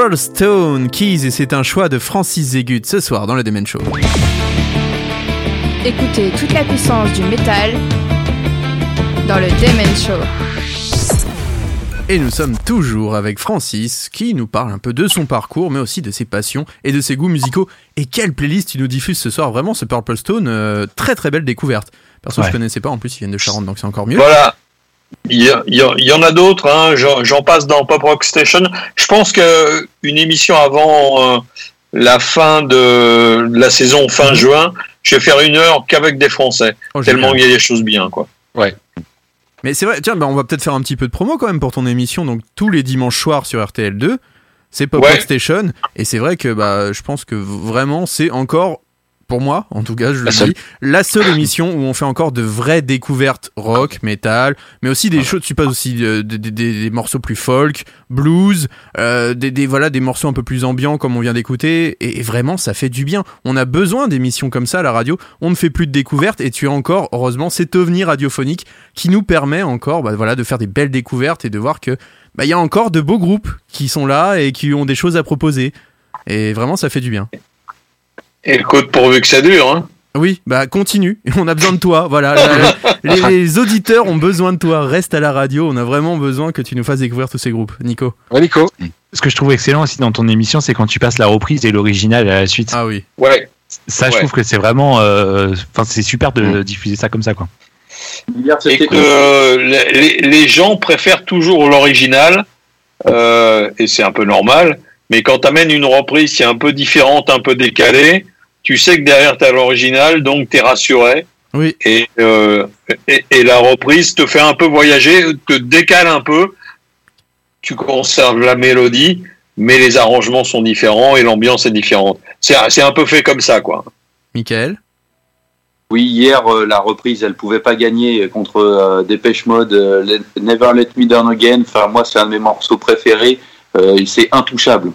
Purple Stone Keys et c'est un choix de Francis Zégut ce soir dans le Demen Show. Écoutez toute la puissance du métal dans le Demen Show. Et nous sommes toujours avec Francis qui nous parle un peu de son parcours mais aussi de ses passions et de ses goûts musicaux. Et quelle playlist tu nous diffuses ce soir Vraiment ce Purple Stone, euh, très très belle découverte. Personne que ouais. je connaissais pas, en plus ils viennent de Charente donc c'est encore mieux. Voilà il y, a- il y a- il y en a d'autres, hein, j'en passe dans Pop Rock Station. Je pense que une émission avant euh, la fin de, de la saison fin juin, je vais faire une heure qu'avec des Français. Oh, tellement il y a des choses bien, quoi. Mais c'est vrai, tiens, bah, on va peut-être faire un petit peu de promo quand même pour ton émission. Donc tous les dimanches soirs sur RTL2, c'est Pop Ouais. Rock Station. Et c'est vrai que bah, je pense que vraiment c'est encore, pour moi en tout cas, je le dis, la seule émission où on fait encore de vraies découvertes rock, metal, mais aussi des choses, tu passes aussi euh, des, des- morceaux plus folk, blues, euh, des, des- voilà des morceaux un peu plus ambiants comme on vient d'écouter. Et, et vraiment ça fait du bien. On a besoin d'émissions comme ça à la radio. On ne fait plus de découvertes et tu as encore, heureusement, cet ovni radiophonique qui nous permet encore bah, voilà, de faire des belles découvertes et de voir que bah, il y a encore de beaux groupes qui sont là et qui ont des choses à proposer. Et vraiment, ça fait du bien. Et écoute, pourvu que ça dure, hein. Oui, bah continue. On a besoin de toi. Voilà, La- les, les auditeurs ont besoin de toi. Reste à la radio. On a vraiment besoin que tu nous fasses découvrir tous ces groupes. Nico. Ouais, Nico. Ce que je trouve excellent aussi dans ton émission, c'est quand tu passes la reprise et l'original à la suite. Ah oui. Ouais. Ça, je trouve que c'est vraiment. euh, Enfin, c'est super de diffuser ça comme ça, quoi. Et que euh, les, les gens préfèrent toujours l'original, euh, et c'est un peu normal, mais quand tu amènes une reprise qui est un peu différente, un peu décalée, tu sais que derrière tu as l'original, donc tu es rassuré. Oui. Et, euh, et, et la reprise te fait un peu voyager, te décale un peu, tu conserves la mélodie, mais les arrangements sont différents et l'ambiance est différente. C'est c'est un peu fait comme ça, quoi. Michael? Oui, hier, euh, la reprise, elle pouvait pas gagner contre euh, Dépêche Mode, euh, Let- Never Let Me Down Again. Enfin, moi, c'est un de mes morceaux préférés. Euh, c'est intouchable.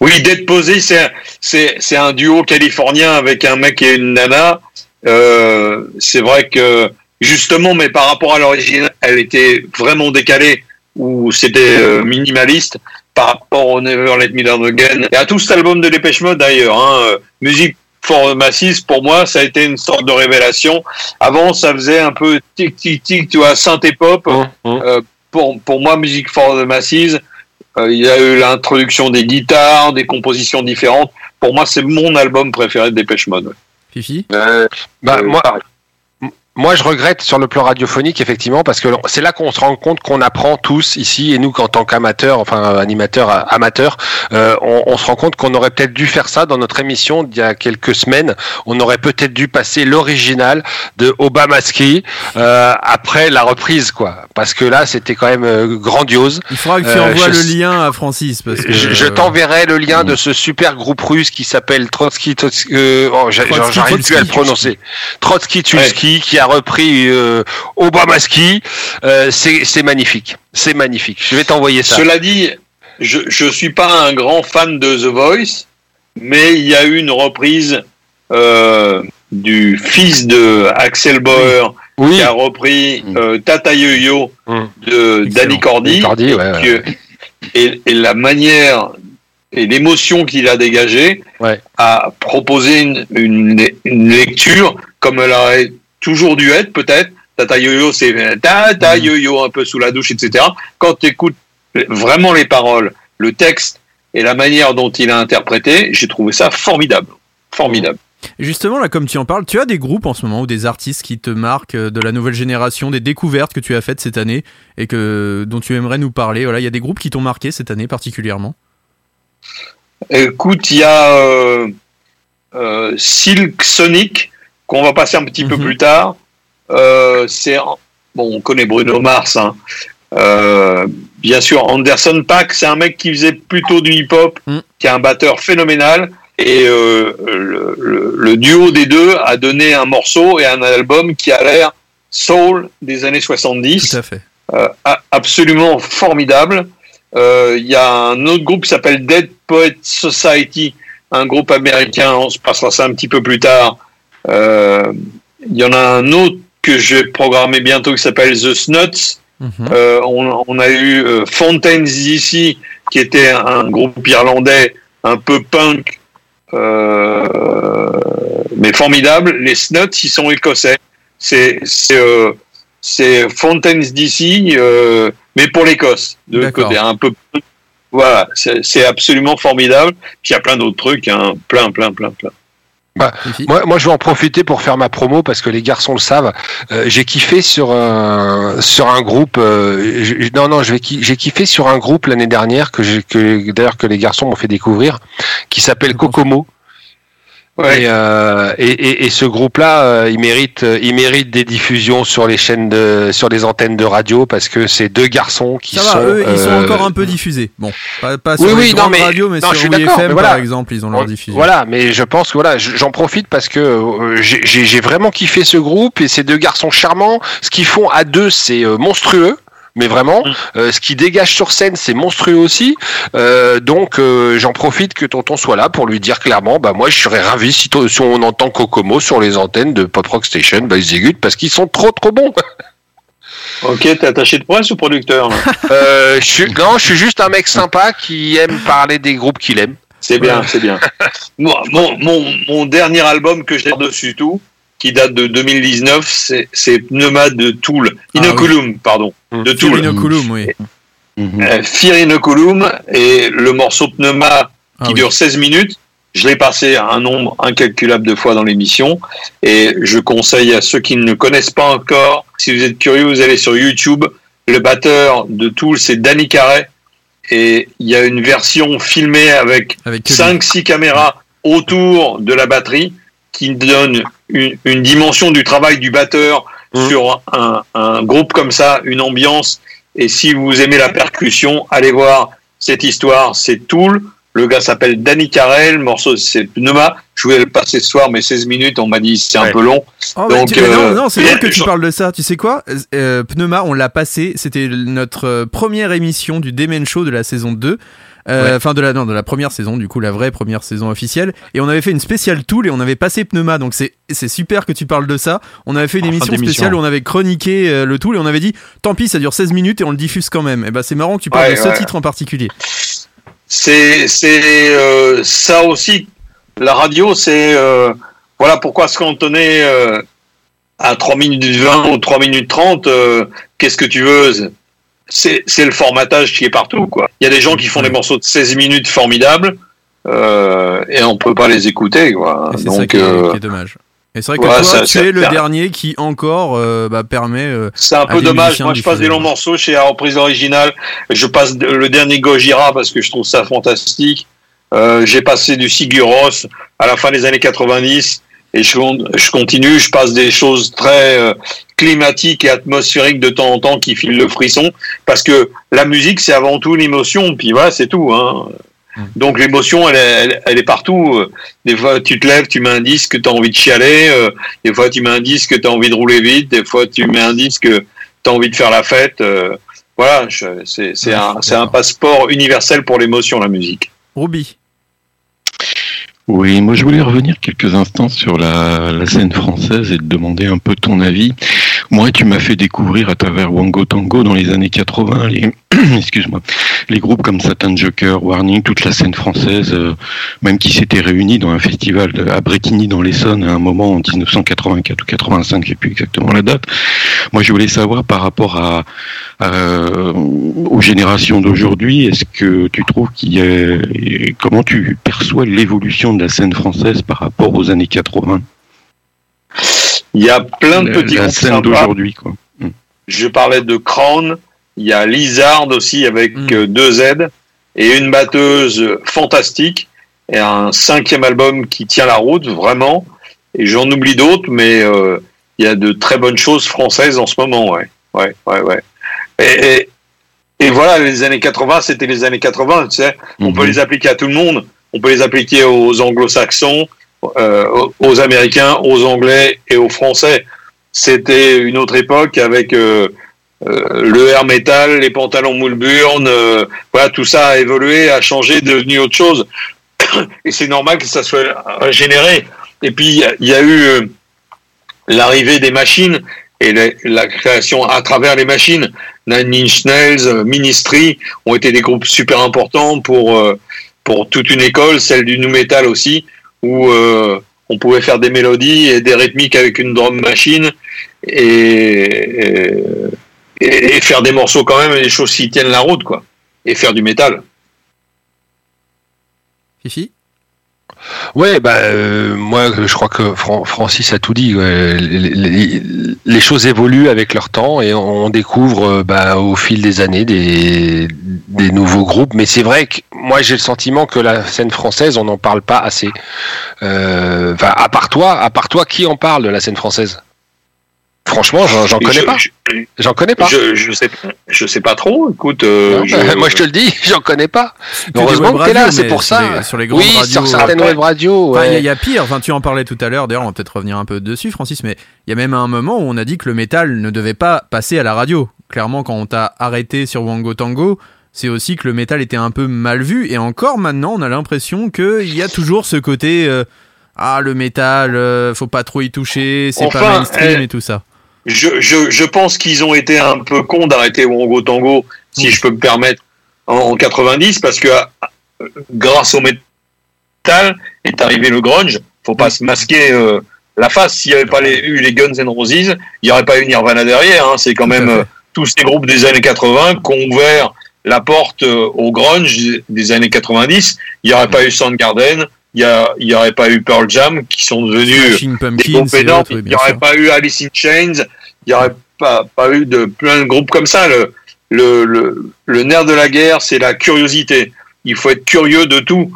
Oui, Dead Posé, c'est c'est c'est un duo californien avec un mec et une nana. Euh, c'est vrai que justement, mais par rapport à l'origine, elle était vraiment décalée ou c'était euh, minimaliste par rapport au Never Let Me Down Again et à tout cet album de Dépêche Mode d'ailleurs. Hein, musique for the Masses, pour moi, ça a été une sorte de révélation. Avant, ça faisait un peu tic tic tic, tu vois, synthé pop. Euh, pour pour moi, musique for the Masses. Euh, il y a eu l'introduction des guitares, des compositions différentes. Pour moi, c'est mon album préféré de Dépêche Mode. Fifi Euh, Bah, euh, moi, pareil. Moi, je regrette sur le plan radiophonique, effectivement, parce que c'est là qu'on se rend compte qu'on apprend tous ici, et nous, qu'en tant qu'amateurs, enfin animateurs euh, amateurs, euh, on, on se rend compte qu'on aurait peut-être dû faire ça dans notre émission d'il y a quelques semaines. On aurait peut-être dû passer l'original de Obamaski euh, après la reprise, quoi, parce que là, c'était quand même grandiose. Il faudra que tu Euh, envoies je- le lien à Francis parce que Je, je t'enverrai le lien de ce super groupe russe qui s'appelle Trotsky, Trotsky oh, j'arrive plus à le prononcer. Trotsky Tulski qui a repris euh, Obamaski. Euh, c'est magnifique, c'est magnifique. Je vais t'envoyer ça. Cela dit, je je suis pas un grand fan de The Voice, mais il y a eu une reprise euh, du fils de Axel Bauer Oui. qui a repris euh, Tata Yo-Yo Mm. de Danny Cordy. Cordy, ouais, et, que- et, et la manière et l'émotion qu'il a dégagée Ouais. a proposé une, une, une lecture comme elle aurait toujours dû être peut-être. Tata Yo-Yo, c'est Tata Yo-Yo un peu sous la douche, etc. Quand tu écoutes vraiment les paroles, le texte et la manière dont il a interprété, j'ai trouvé ça formidable. Formidable. Justement, là, comme tu en parles, tu as des groupes en ce moment ou des artistes qui te marquent euh, de la nouvelle génération, des découvertes que tu as faites cette année et que dont tu aimerais nous parler. Voilà, il y a des groupes qui t'ont marqué cette année particulièrement. Écoute, il y a euh, euh, Silk Sonic qu'on va passer un petit peu plus tard. Euh, c'est bon, on connaît Bruno Mars. Hein. Euh, bien sûr, Anderson Paak, c'est un mec qui faisait plutôt du hip-hop, qui est un batteur phénoménal. Et euh, le, le- le duo des deux a donné un morceau et un album qui a l'air soul des années 70. Tout à fait. Euh, a- absolument formidable. Il y a un autre groupe qui s'appelle Dead Poet Society, un groupe américain, on se passera ça un petit peu plus tard. Euh, Il y en a un autre que je vais programmer bientôt qui s'appelle The Snuts. Euh, on, on a eu euh, Fontaine's DC, qui était un groupe irlandais un peu punk, euh, mais formidable. Les Snuts, ils sont écossais. C'est c'est Fountains DC, euh, mais pour l'Écosse, de côté, un peu. Voilà, c'est c'est absolument formidable. Puis il y a plein d'autres trucs, hein, plein, plein, plein, plein. Moi, moi, je vais en profiter pour faire ma promo parce que les garçons le savent. Euh, j'ai kiffé sur un sur un groupe. euh, non, non, je vais ki- j'ai kiffé sur un groupe l'année dernière que j'ai que d'ailleurs que les garçons m'ont fait découvrir, qui s'appelle Kokomo. Et, euh, et, et, et ce groupe-là, euh, il mérite, euh, il mérite des diffusions sur les chaînes de, sur les antennes de radio parce que c'est deux garçons qui Ça sont. va, eux, ils sont euh, encore un peu diffusés. Bon, pas, pas sur oui, les oui, non, mais, radios, mais non, je suis sur d'accord, WFM, mais voilà. par exemple, ils ont leur diffusion. Voilà, mais je pense que voilà, j'en profite parce que euh, j'ai- vraiment kiffé ce groupe et ces deux garçons charmants. Ce qu'ils font à deux, c'est euh, monstrueux. Mais vraiment, euh, ce qui dégage sur scène, c'est monstrueux aussi. Euh, donc, euh, j'en profite que Tonton soit là pour lui dire clairement, bah moi, je serais ravi si, si on entend Kokomo sur les antennes de Pop Rock Station, bah Zigut, parce qu'ils sont trop trop bons. Ok, t'es attaché de presse ou producteur là? Euh, je suis, non, je suis juste un mec sympa qui aime parler des groupes qu'il aime. C'est bien, c'est bien. Moi, mon, mon, mon dernier album que j'ai dessus tout, qui date de 2019, c'est- Pneuma de Tool. Inoculum, pardon. De Tool. Inoculum, oui. Euh, Fear Inoculum et le morceau Pneuma qui oui. dure 16 minutes. Je l'ai passé un nombre incalculable de fois dans l'émission et je conseille à ceux qui ne le connaissent pas encore, si vous êtes curieux, vous allez sur YouTube. Le batteur de Tool, c'est Danny Carey et il y a une version filmée avec, Avec que lui. 5-6 caméras autour de la batterie qui donne une, une dimension du travail du batteur sur un, un groupe comme ça, une ambiance. Et si vous aimez la percussion, allez voir cette histoire. C'est Tool. Le gars s'appelle Danny Carell. Le morceau, c'est Pneuma. Je voulais le passer ce soir, mais 16 minutes, on m'a dit c'est un peu long. Oh, Donc, tu- mais non, euh, non, c'est drôle que tu je- parles de ça. Tu sais quoi? Euh, Pneuma, on l'a passé. C'était notre euh, première émission du Demen Show de la saison 2. Euh, Enfin, de la, non, de la première saison, du coup, la vraie première saison officielle. Et on avait fait une spéciale Tool et on avait passé Pneuma. Donc c'est, c'est super que tu parles de ça. On avait fait une émission spéciale où on avait chroniqué euh, le Tool et on avait dit, tant pis, ça dure 16 minutes et on le diffuse quand même. Et bah, c'est marrant que tu parles Ouais, de ce titre en particulier. c'est c'est euh, ça aussi la radio c'est euh, voilà pourquoi se cantonner euh, à 3 minutes 20 ou 3 minutes 30 euh, qu'est-ce que tu veux? C'est c'est le formatage qui est partout quoi il y a des gens qui font des morceaux de 16 minutes formidables euh, et on peut pas les écouter quoi c'est ça donc qui est, euh, qui est dommage. Et c'est vrai que ouais, toi, ça- tu ça- es le dernier qui encore euh, bah, permet. euh, C'est un peu dommage. Moi, je passe des longs morceaux chez la reprise originale. Je passe le dernier Gojira parce que je trouve ça fantastique. Euh, J'ai passé du Sigur Rós à la fin des années 90 et je, je continue. Je passe des choses très euh, climatiques et atmosphériques de temps en temps qui filent le frisson parce que la musique, c'est avant tout une émotion. Puis voilà, c'est tout. Hein. Donc l'émotion, elle, est- elle, elle est partout. Des fois, tu te lèves, tu mets un disque, tu as envie de chialer. euh, Des fois, tu mets un disque, tu as envie de rouler vite. Des fois, tu mets un disque, tu as envie de faire la fête. euh, voilà, je- c'est c'est un, c'est un passeport universel pour l'émotion, la musique. Ruby. Oui, moi je voulais revenir quelques instants sur la, scène française et te demander un peu ton avis. Moi, tu m'as fait découvrir à travers Wango Tango dans les années 80 les, excuse-moi, les groupes comme Satan Joker, Warning, toute la scène française, euh, même qui s'était réunie dans un festival à Bretigny dans l'Essonne à un moment en 1984 ou 85, je sais plus exactement la date. Moi, je voulais savoir par rapport à, à- aux générations d'aujourd'hui, est-ce que tu trouves qu'il y a, comment tu perçois l'évolution de la scène française par rapport aux années 80 Il y a plein de La- petits la groupes scène d'aujourd'hui, quoi. Je parlais de Crown. Il y a Lizard aussi avec euh, deux Z et une batteuse fantastique et un cinquième album qui tient la route vraiment. Et j'en oublie d'autres, mais euh, il y a de très bonnes choses françaises en ce moment, ouais, ouais, ouais, ouais. Et, et, et voilà, les années 80, c'était les années 80, tu sais. On peut les appliquer à tout le monde. On peut les appliquer aux anglo-saxons, euh, aux- américains, aux anglais et aux français. C'était une autre époque avec euh, euh, le air metal, les pantalons Moulburn, euh, voilà, tout ça a évolué, a changé, devenu autre chose. Et c'est normal que ça soit euh, généré. Et puis, il y a- eu l'arrivée des machines et la, création à travers les machines. Nine Inch Ministry ont été des groupes super importants pour, pour toute une école, celle du nu metal aussi, où euh, on pouvait faire des mélodies et des rythmiques avec une drum machine et, et, et faire des morceaux quand même, des choses qui tiennent la route, quoi. Et faire du métal. Fifi? Ouais, bah euh, moi je crois que Fran- Francis a tout dit. Les, choses évoluent avec leur temps et on découvre euh, bah, au fil des années des, des nouveaux groupes. Mais c'est vrai que moi j'ai le sentiment que la scène française on n'en parle pas assez. Euh, Enfin, à part toi, à part toi, qui en parle de la scène française? Franchement, j'en connais je- pas. je- J'en connais pas. Je, je sais, je sais pas trop. Écoute, euh, Non, je- moi je te le dis, j'en connais pas. Heureusement que t'es là, c'est pour sur ça. les- sur les grandes oui, radios, sur certaines web radios. Il y a- ouais. il y, a pire, enfin, tu en parlais tout à l'heure, d'ailleurs, on va peut-être revenir un peu dessus, Francis, mais il y a même un moment où on a dit que le métal ne devait pas passer à la radio. Clairement, quand on t'a arrêté sur Wango Tango, c'est aussi que le métal était un peu mal vu, et encore maintenant, on a l'impression qu'il y a toujours ce côté euh, Ah, le métal, euh, faut pas trop y toucher, c'est pas mainstream eh, et tout ça. Je, je, je pense qu'ils ont été un peu cons d'arrêter Wango Tango, si je peux me permettre, en, en 90, parce que euh, grâce au métal est arrivé le grunge. Faut pas se masquer euh, la face. S'il n'y avait pas les, eu les Guns N' Roses, il n'y aurait pas eu Nirvana derrière. hein. C'est quand même euh, tous ces groupes des années 80 qui ont ouvert la porte euh, au grunge des années 90. Il n'y aurait pas eu Soundgarden, il n'y aurait pas eu Pearl Jam, qui sont devenus des groupes énormes. Il n'y aurait pas eu Alice in Chains, il n'y aurait pas, pas eu de plein de groupes comme ça. Le, le, le, le nerf de la guerre, c'est la curiosité. Il faut être curieux de tout.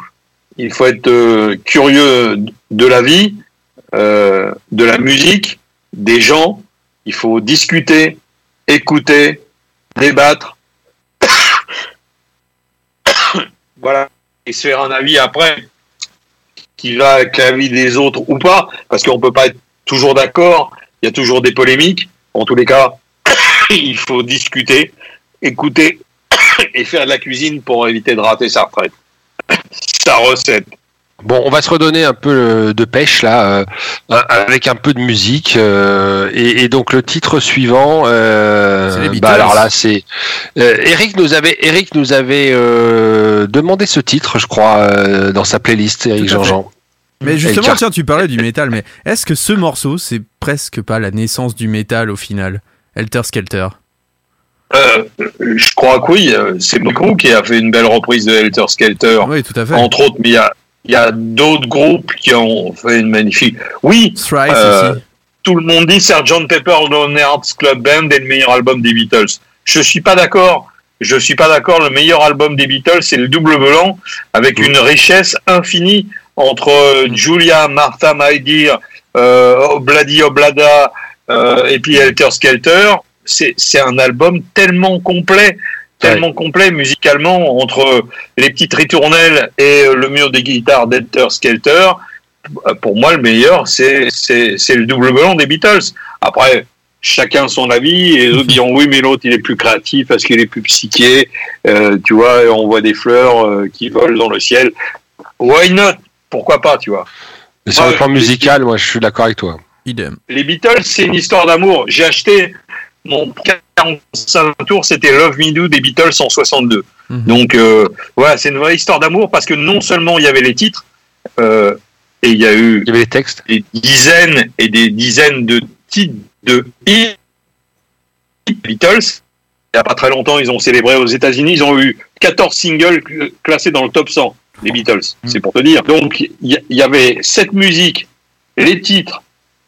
Il faut être euh, curieux de la vie, euh, de la musique, des gens. Il faut discuter, écouter, débattre. voilà. Et se faire un avis après qui va avec l'avis des autres ou pas, parce qu'on peut pas être toujours d'accord. Il y a toujours des polémiques. En tous les cas, il faut discuter, écouter et faire de la cuisine pour éviter de rater sa retraite. Sa recette. Bon, on va se redonner un peu euh, de pêche là, euh, avec un peu de musique. euh, et, et donc le titre suivant, euh, C'est les Beatles. bah alors là c'est euh, Eric nous avait Eric nous avait euh, demandé ce titre, je crois, euh, dans sa playlist. Eric. Jean-Jean. Mais justement, tiens, tu parlais du métal, mais est-ce que ce morceau, c'est presque pas la naissance du métal au final? Helter Skelter. Euh, je crois que oui, c'est Moko qui a fait une belle reprise de Helter Skelter, Oui, tout à fait. entre autres, mais il y a, il y a d'autres groupes qui ont fait une magnifique. Oui, Thrice Euh, aussi. tout le monde dit Sgt Pepper Lonely Hearts Club Band est le meilleur album des Beatles. Je suis pas d'accord. Je suis pas d'accord. Le meilleur album des Beatles, c'est le double blanc, avec une richesse infinie entre euh, Julia, Martha, My Dear, euh, Obladi Oblada, euh, et puis Helter Skelter. C'est c'est un album tellement complet, tellement complet musicalement entre les petites ritournelles et euh, le mur des guitares d'Helter Skelter. Euh, Pour moi, le meilleur, c'est c'est c'est le double blanc des Beatles. Après, chacun son avis et les autres diront oui, mais l'autre il est plus créatif parce qu'il est plus psyché. Euh, tu vois, on voit des fleurs euh, qui volent dans le ciel. Why not? Pourquoi pas, tu vois? Mais sur le plan musical, moi je suis d'accord avec toi. Idem. les Beatles, c'est une histoire d'amour. J'ai acheté mon 45 tours, c'était Love Me Do des Beatles en 62. Mhm. Donc euh, voilà, c'est une vraie histoire d'amour parce que non seulement il y avait les titres, euh, et il y a eu Il y avait les textes. des dizaines et des dizaines de titres de hits Beatles. Il n'y a pas très longtemps, ils ont célébré aux États-Unis, ils ont eu 14 singles cl- classés dans le top 100 des Beatles. C'est pour te dire. Donc il y, il y avait cette musique, les titres,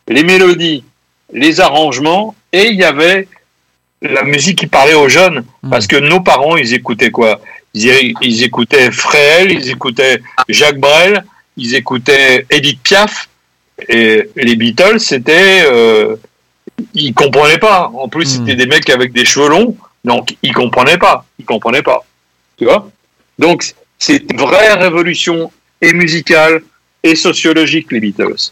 les mélodies, les arrangements, et il y avait la musique qui parlait aux jeunes. Parce que nos parents, ils écoutaient quoi? Ils, ils écoutaient Fréhel, ils écoutaient Jacques Brel, ils écoutaient Edith Piaf. Et les Beatles, c'était. Euh, ils comprenaient pas. En plus, c'était des mecs avec des cheveux longs, donc ils comprenaient pas. Ils comprenaient pas. Tu vois? Donc, c'est une vraie révolution et musicale et sociologique, les Beatles.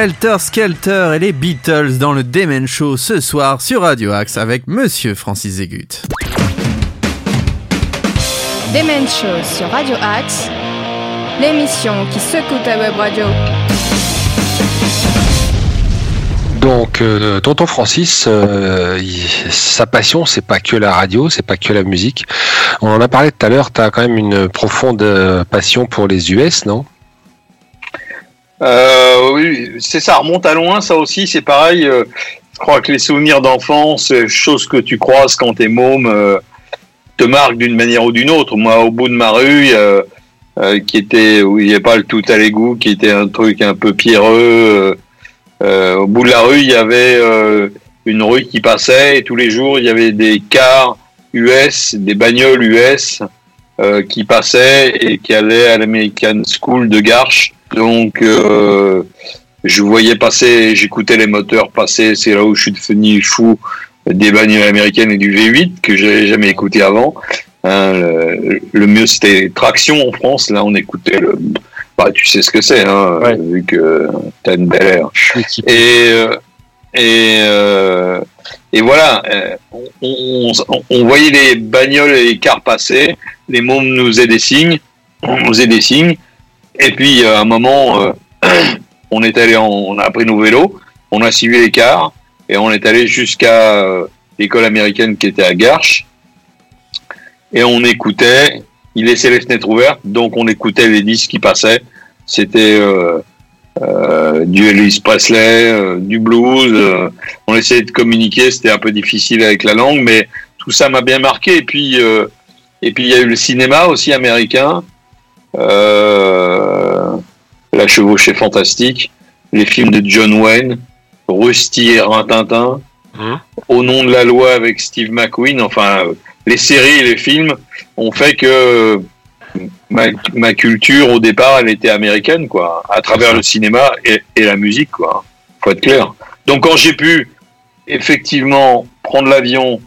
Helter Skelter et les Beatles dans le Demen Show ce soir sur Radio Axe avec Monsieur Francis Zégut. Demen Show sur Radio Axe, l'émission qui secoue ta web radio. Donc, euh, tonton Francis, euh, il- sa passion, c'est pas que la radio, c'est pas que la musique. On en a parlé tout à l'heure. T'as quand même une profonde euh, passion pour les US, non? Euh, oui, c'est ça, remonte à loin, ça aussi, c'est pareil. euh, je crois que les souvenirs d'enfance, euh, choses que tu croises quand t'es môme, euh, te marquent d'une manière ou d'une autre. Moi, au bout de ma rue, qui était où il n'y avait pas le tout à l'égout, qui était un truc un peu pierreux. au bout de la rue, il y avait une rue qui passait et tous les jours, il y avait des cars US, des bagnoles US qui passaient et qui allaient à l'American School de Garches. Donc, euh, je voyais passer, j'écoutais les moteurs passer. C'est là où je suis devenu fou des bagnoles américaines et du V8 que j'avais jamais écouté avant. Hein, le, le mieux c'était Traction en France. Là, on écoutait le. Bah, tu sais ce que c'est, hein, vu que t'as une belle air. Et euh, et euh, et voilà, euh, on, on- on voyait les bagnoles et les cars passer. Les mômes nous faisaient des signes, on nous faisait des signes. Et puis à un moment, euh, on est allé, on a pris nos vélos, on a suivi les cars et on est allé jusqu'à euh, l'école américaine qui était à Garches. Et on écoutait, il laissait les fenêtres ouvertes, donc on écoutait les disques qui passaient. C'était euh, euh, du Elvis Presley, euh, du blues. euh, on essayait de communiquer, c'était un peu difficile avec la langue, mais tout ça m'a bien marqué. Et puis, euh, et puis il y a eu le cinéma aussi américain. Euh, la chevauchée fantastique, les films de John Wayne, Rusty et Rintintin, Au nom de la loi avec Steve McQueen, enfin euh, les séries et les films ont fait que ma, ma culture au départ elle était américaine quoi, à travers le cinéma et, et la musique quoi. Faut être clair. Donc quand j'ai pu effectivement prendre l'avion,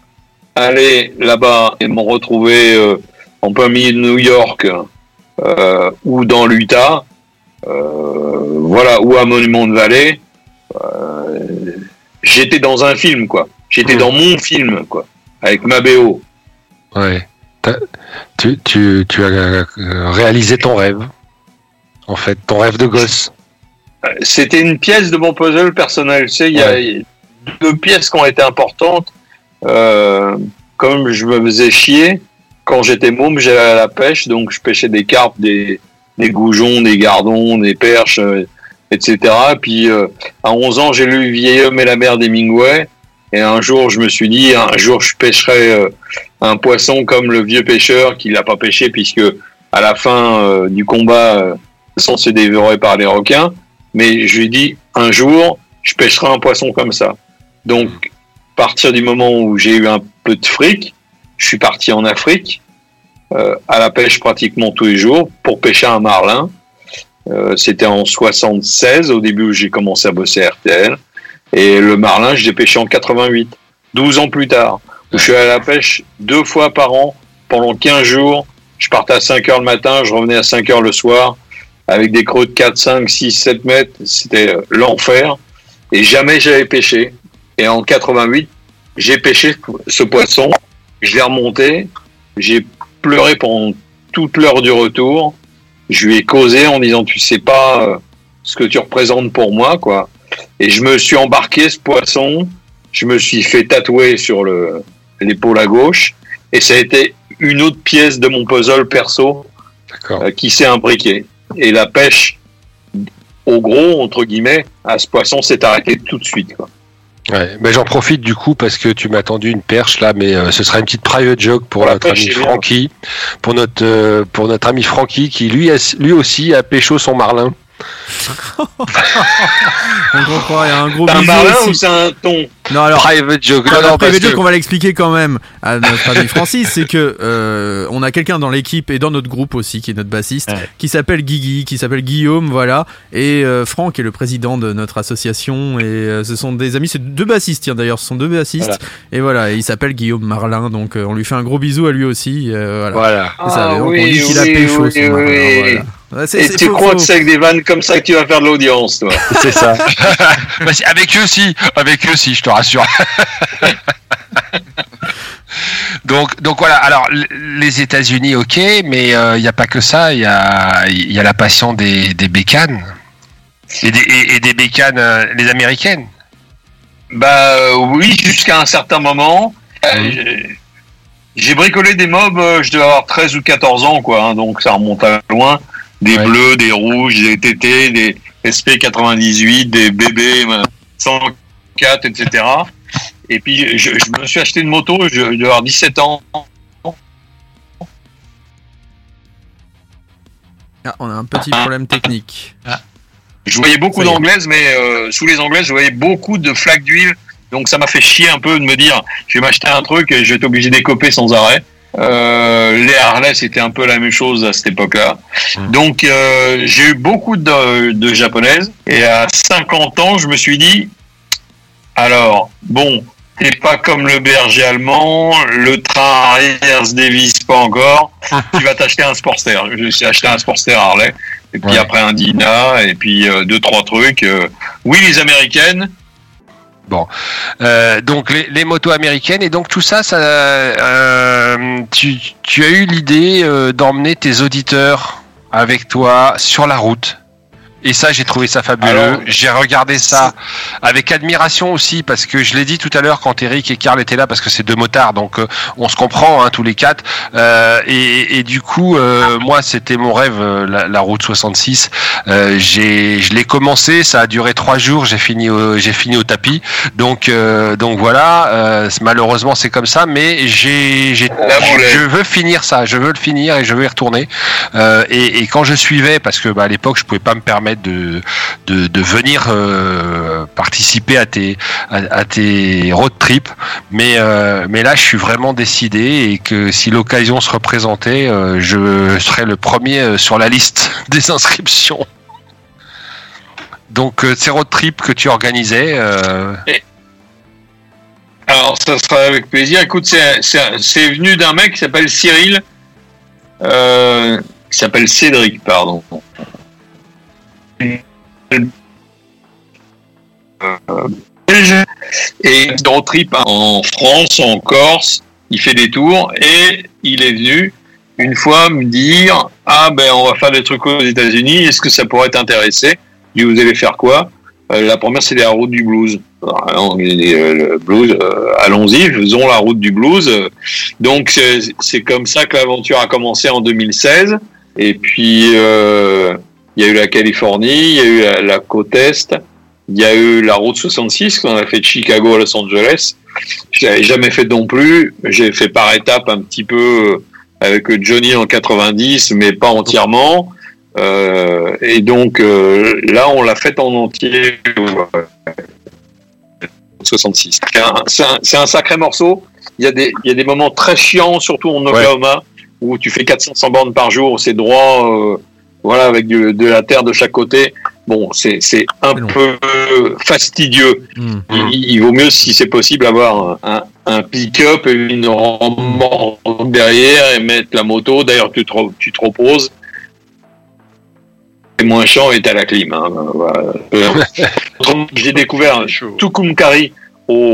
aller là-bas et me retrouver euh, en plein milieu de New York euh, ou dans l'Utah, euh, voilà, ou à Monument de Vallée, euh, j'étais dans un film, quoi. J'étais dans mon film, quoi, avec ma BO. Ouais. Tu, tu, tu as réalisé ton rêve. En fait, ton rêve de gosse. C'était une pièce de mon puzzle personnel. Tu sais, il y a deux pièces qui ont été importantes. Euh, comme je me faisais chier, quand j'étais môme, j'allais à la pêche, donc je pêchais des carpes, des, des goujons, des gardons, des perches, euh, etc. Puis euh, à 11 ans, j'ai lu Vieil homme et la mer d'Hemingway. Et un jour, je me suis dit, un jour, je pêcherai euh, un poisson comme le vieux pêcheur qui l'a pas pêché, puisque à la fin euh, du combat, euh, sans se dévorer par les requins. Mais je lui ai dit, un jour, je pêcherai un poisson comme ça. Donc, à partir du moment où j'ai eu un peu de fric, je suis parti en Afrique, euh, à la pêche pratiquement tous les jours, pour pêcher un marlin. Euh, C'était en 76, au début où j'ai commencé à bosser RTL. Et le marlin, je l'ai pêché en 88, 12 ans plus tard. Je suis à la pêche deux fois par an, pendant 15 jours. Je partais à 5 heures le matin, je revenais à 5 heures le soir, avec des creux de 4, 5, 6, 7 mètres. C'était l'enfer. Et jamais j'avais pêché. Et en 88, j'ai pêché ce poisson. Je l'ai remonté. J'ai pleuré pendant toute l'heure du retour. Je lui ai causé en disant, tu sais pas euh, ce que tu représentes pour moi, quoi. Et je me suis embarqué ce poisson. Je me suis fait tatouer sur le, l'épaule à gauche. Et ça a été une autre pièce de mon puzzle perso euh, qui s'est imbriquée. Et la pêche, au gros, entre guillemets, à ce poisson s'est arrêtée tout de suite, quoi. Ouais, mais j'en profite du coup parce que tu m'as tendu une perche là, mais euh, ce sera une petite private joke pour notre ami. Francky, pour notre euh, pour notre ami Francky qui lui a- lui aussi a pécho son marlin. On comprend, il y a un gros C'est un aussi. ou c'est un ton Non, alors. Private joke? Non, non, private joke, que- on va l'expliquer quand même à notre ami Francis, c'est que euh, on a quelqu'un dans l'équipe et dans notre groupe aussi qui est notre bassiste, qui s'appelle Guigui, qui s'appelle Guillaume, voilà, et euh, Franck est le président de notre association et euh, ce sont des amis, c'est deux bassistes tiens, d'ailleurs, ce sont deux bassistes Voilà. et voilà, et il s'appelle Guillaume Marlin, donc euh, on lui fait un gros bisou à lui aussi, euh, voilà. Voilà. C'est ça, Ah donc on dit qu'il a oui, pécho oui, Ouais, Et tu crois que c'est avec des vannes comme ça que tu vas faire de l'audience, toi C'est ça. Bah, avec eux si, avec eux si, je te rassure. donc, donc voilà. Alors, les États-Unis, ok, mais il n'y a pas que ça. Il y a, il y a la passion des, des bécanes et des, et, et des bécanes, euh, les américaines. Bah euh, oui, jusqu'à un certain moment. Euh, j'ai- bricolé des mobs, euh, je devais avoir 13 ou 14 ans, quoi, hein, donc ça remonte à loin. Des Ouais. bleus, des rouges, des TT, des SP98, des BB 104, etc. Et puis je, je me suis acheté une moto, je, devais avoir 17 ans. Ah, on a un petit problème technique. Je voyais beaucoup d'anglaises, mais euh, sous les anglaises, je voyais beaucoup de flaques d'huile. Donc ça m'a fait chier un peu de me dire, je vais m'acheter un truc et je vais être obligé d'écoper sans arrêt. Euh, les Harley, c'était un peu la même chose à cette époque-là. Donc euh, j'ai eu beaucoup de, de japonaises. Et à 50 ans, je me suis dit, alors, bon, t'es pas comme le berger allemand, le train arrière se dévisse pas encore, tu vas t'acheter un Sportster. Je suis acheté un Sportster Harley. Et puis Ouais. après un Dina, et puis euh, deux, trois trucs. euh, oui, les américaines. Euh, donc les, les motos américaines et donc tout ça, ça euh, tu, tu as eu l'idée euh, d'emmener tes auditeurs avec toi sur la route. Et ça, j'ai trouvé ça fabuleux. J'ai regardé ça avec admiration aussi parce que je l'ai dit tout à l'heure quand Eric et Karl étaient là parce que c'est deux motards, donc euh, on se comprend hein, tous les quatre. Euh, et, et du coup, euh, moi, c'était mon rêve, euh, la, la route 66. Euh, j'ai, je l'ai commencé, ça a duré trois jours, j'ai fini, au, j'ai fini au tapis. Donc, euh, donc voilà. euh, malheureusement, c'est comme ça, mais j'ai, j'ai, je veux finir ça, je veux le finir et je veux y retourner. Euh, et, et quand je suivais, parce que bah, à l'époque, je pouvais pas me permettre de, de, venir euh, participer à tes, à, tes road trips, mais, euh, mais là, je suis vraiment décidé et que si l'occasion se représentait, euh, je serais le premier sur la liste des inscriptions. Donc, ces road trips que tu organisais, Alors, ça sera avec plaisir. Écoute, c'est- venu d'un mec qui s'appelle Cyril, qui s'appelle Cédric, pardon. Euh, et road trip en France, en Corse, il fait des tours et il est venu une fois me dire ah ben on va faire des trucs aux États-Unis, est-ce que ça pourrait t'intéresser? Je vous allez faire quoi? Euh, La première c'est la route du blues. Euh, le blues, allons-y, faisons la route du blues. Donc c'est comme ça que l'aventure a commencé en 2016. Et puis il y a eu la Californie, il y a eu la, la côte est, il y a eu la route 66 qu'on a fait de Chicago à Los Angeles. Je l'avais jamais fait non plus. J'ai fait par étapes un petit peu avec Johnny en 90, mais pas entièrement. Euh, et donc euh, là, on l'a fait en entier. ouais. 66. C'est un, sacré morceau. Il y, a des, il y a des moments très chiants, surtout en Oklahoma, où tu fais 400 bornes par jour, c'est droit, euh, voilà, avec du- de la terre de chaque côté. Bon, c'est c'est un peu fastidieux. Hmm. Il, il vaut mieux, si c'est possible, avoir un, pick-up et une remorque derrière et mettre la moto. D'ailleurs, tu te, tu te reposes. C'est moins chiant et t'as la clim. Hein. Voilà. J'ai découvert Tucumcari au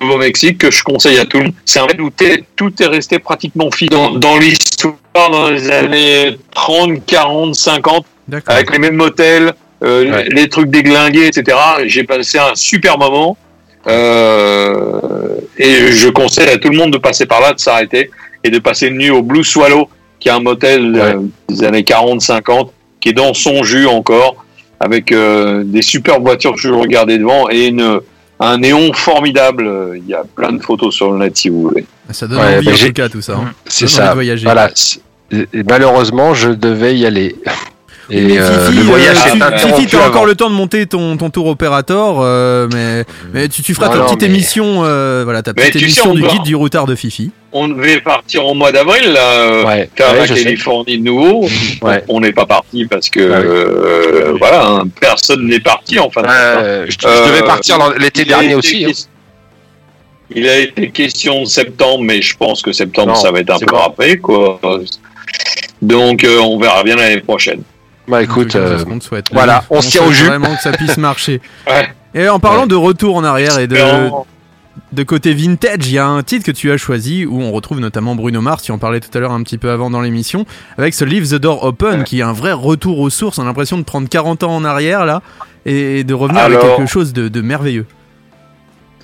Nouveau-Mexique que je conseille à tout le monde. C'est un raid où t'es- tout est resté pratiquement fidèle dans, dans l'histoire dans les années 30, 40, 50 D'accord. avec les mêmes motels, euh, Ouais. les trucs déglingués, etc. J'ai passé un super moment. Euh, et je conseille à tout le monde de passer par là, de s'arrêter et de passer une nuit au Blue Swallow, qui est un motel euh, des années 40-50, qui est dans son jus encore, avec euh, des superbes voitures que je regardais devant et une, un néon formidable. Il y a plein de photos sur le net si vous voulez. Ça donne Ouais, envie bah, en tout cas tout ça. hein. c'est Ça voyager. Voilà. et malheureusement, je devais y aller. Et Mais euh, Fifi, le voyage euh, s'est tu- interrompu Fifi, t'as avant. encore le temps de monter ton, ton tour opérateur, euh, mais, mais tu, tu feras Non, ta non, petite mais- émission, euh, voilà, ta petite sais, émission on du guide du routard de Fifi. On devait partir au mois d'avril, là, euh, Ouais, la sais. Californie de nouveau. Ouais. On n'est pas parti parce que euh, voilà, hein, personne n'est parti en fin de compte, hein. Euh, je, je Euh, devais partir l'été il a dernier été aussi. hein. Il a été question de septembre, mais je pense que septembre Non, ça va être un peu bon. après, quoi. Donc euh, on verra bien l'année prochaine. Bah écoute, euh, ce qu'on te souhaite. voilà, on se tient au jus. Vraiment que ça puisse marcher. Ouais. Et en parlant Ouais. de retour en arrière et de, Non. de côté vintage, il y a un titre que tu as choisi où on retrouve notamment Bruno Mars, tu en parlais tout à l'heure un petit peu avant dans l'émission, avec ce Leave the Door Open qui est un vrai retour aux sources. On a l'impression de prendre 40 ans en arrière là et de revenir avec quelque chose de, de merveilleux.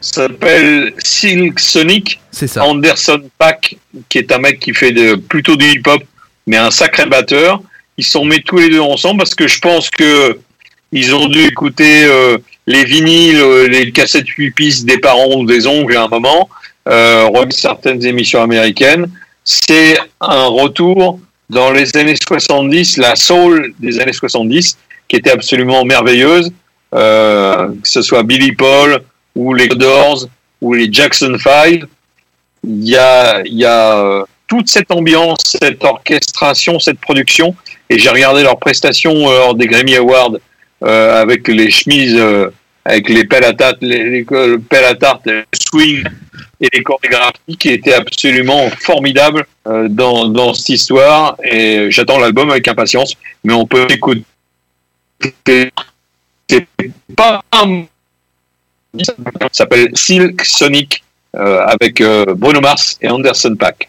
Ça s'appelle Silk Sonic. C'est ça. Anderson Pack, qui est un mec qui fait de, plutôt du hip-hop, mais un sacré batteur. Ils sont mis tous les deux ensemble parce que je pense que ils ont dû écouter euh, les vinyles, euh, les cassettes 8 pistes des parents ou des oncles à un moment, euh, certaines émissions américaines. C'est un retour dans les années 70, la soul des années 70, qui était absolument merveilleuse, euh, que ce soit Billy Paul ou les Doors ou les Jackson 5 il y a, y a euh, toute cette ambiance, cette orchestration, cette production. Et j'ai regardé leurs prestations euh, lors des Grammy Awards euh, avec les chemises, euh, avec les pelles à tarte, les, les, le pelles à tarte, le swing et les chorégraphies qui étaient absolument formidables euh, dans, dans cette histoire. Et j'attends l'album avec impatience, mais on peut écouter. C'est pas un. Ça s'appelle Silk Sonic euh, avec euh, Bruno Mars et Anderson Pack.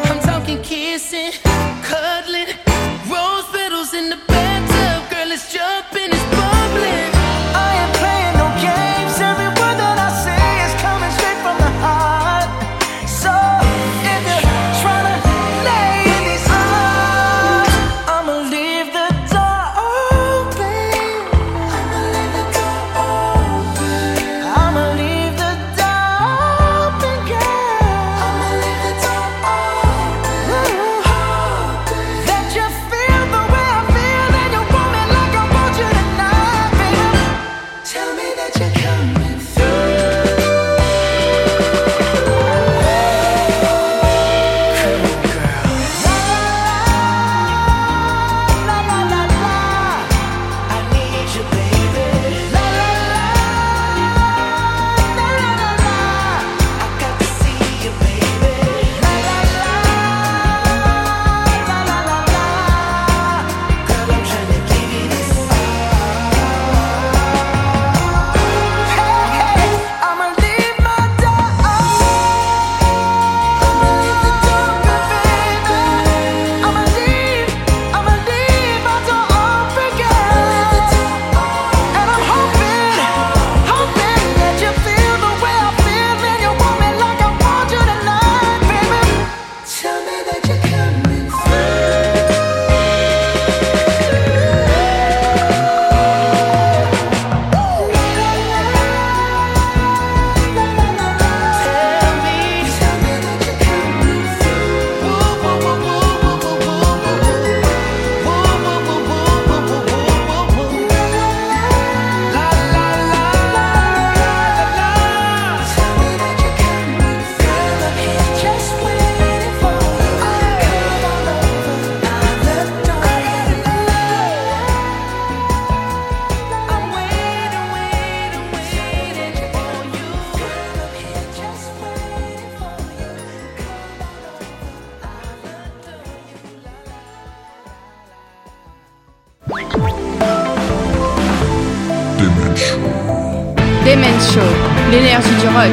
rock.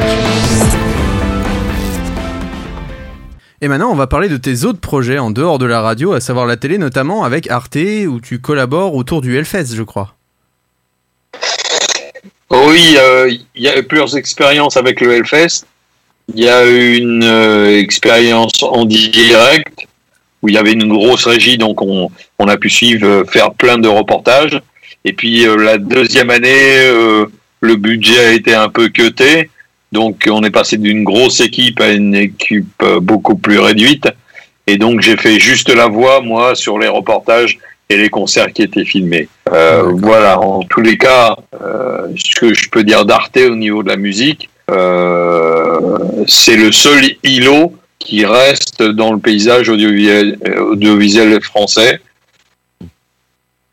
Et maintenant, on va parler de tes autres projets en dehors de la radio, à savoir la télé, notamment avec Arte, où tu collabores autour du Hellfest, je crois. Oui, euh, il y a eu plusieurs expériences avec le Hellfest. Il y a eu une euh, expérience en direct où il y avait une grosse régie, donc on, on a pu suivre, euh, faire plein de reportages. Et puis euh, la deuxième année, euh, le budget a été un peu cuté, donc on est passé d'une grosse équipe à une équipe euh, beaucoup plus réduite. Et donc j'ai fait juste la voix, moi, sur les reportages et les concerts qui étaient filmés. Euh, voilà, en tous les cas, euh, ce que je peux dire d'Arte au niveau de la musique, euh, c'est le seul îlot qui reste dans le paysage audiovisuel, audiovisuel français.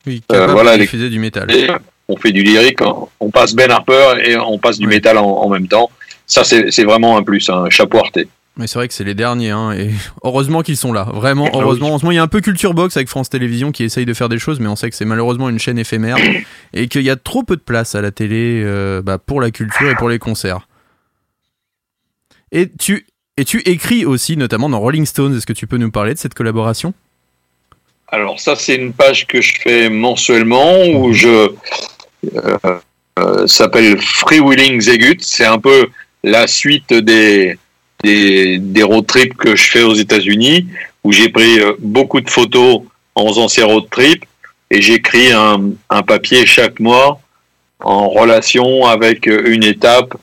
Oui, voilà, les- du métal. Et on fait du lyrique, on- passe Ben Harper et on passe du métal en, en même temps. Ça, c'est vraiment un plus, un chapeau Arte. Mais c'est vrai que c'est les derniers, hein, et heureusement qu'ils sont là. Vraiment, Ah heureusement. En ce moment, il y a un peu Culture Box avec France Télévisions qui essaye de faire des choses, mais on sait que c'est malheureusement une chaîne éphémère et qu'il y a trop peu de place à la télé euh, bah, pour la culture et pour les concerts. Et tu, et tu écris aussi, notamment dans Rolling Stones. Est-ce que tu peux nous parler de cette collaboration? Alors ça, c'est une page que je fais mensuellement où je euh, euh, s'appelle Freewheeling Zegut. C'est un peu la suite des, des road trips que je fais aux États-Unis où j'ai pris euh, beaucoup de photos en faisant ces road trips et j'écris un, un papier chaque mois en relation avec euh, une étape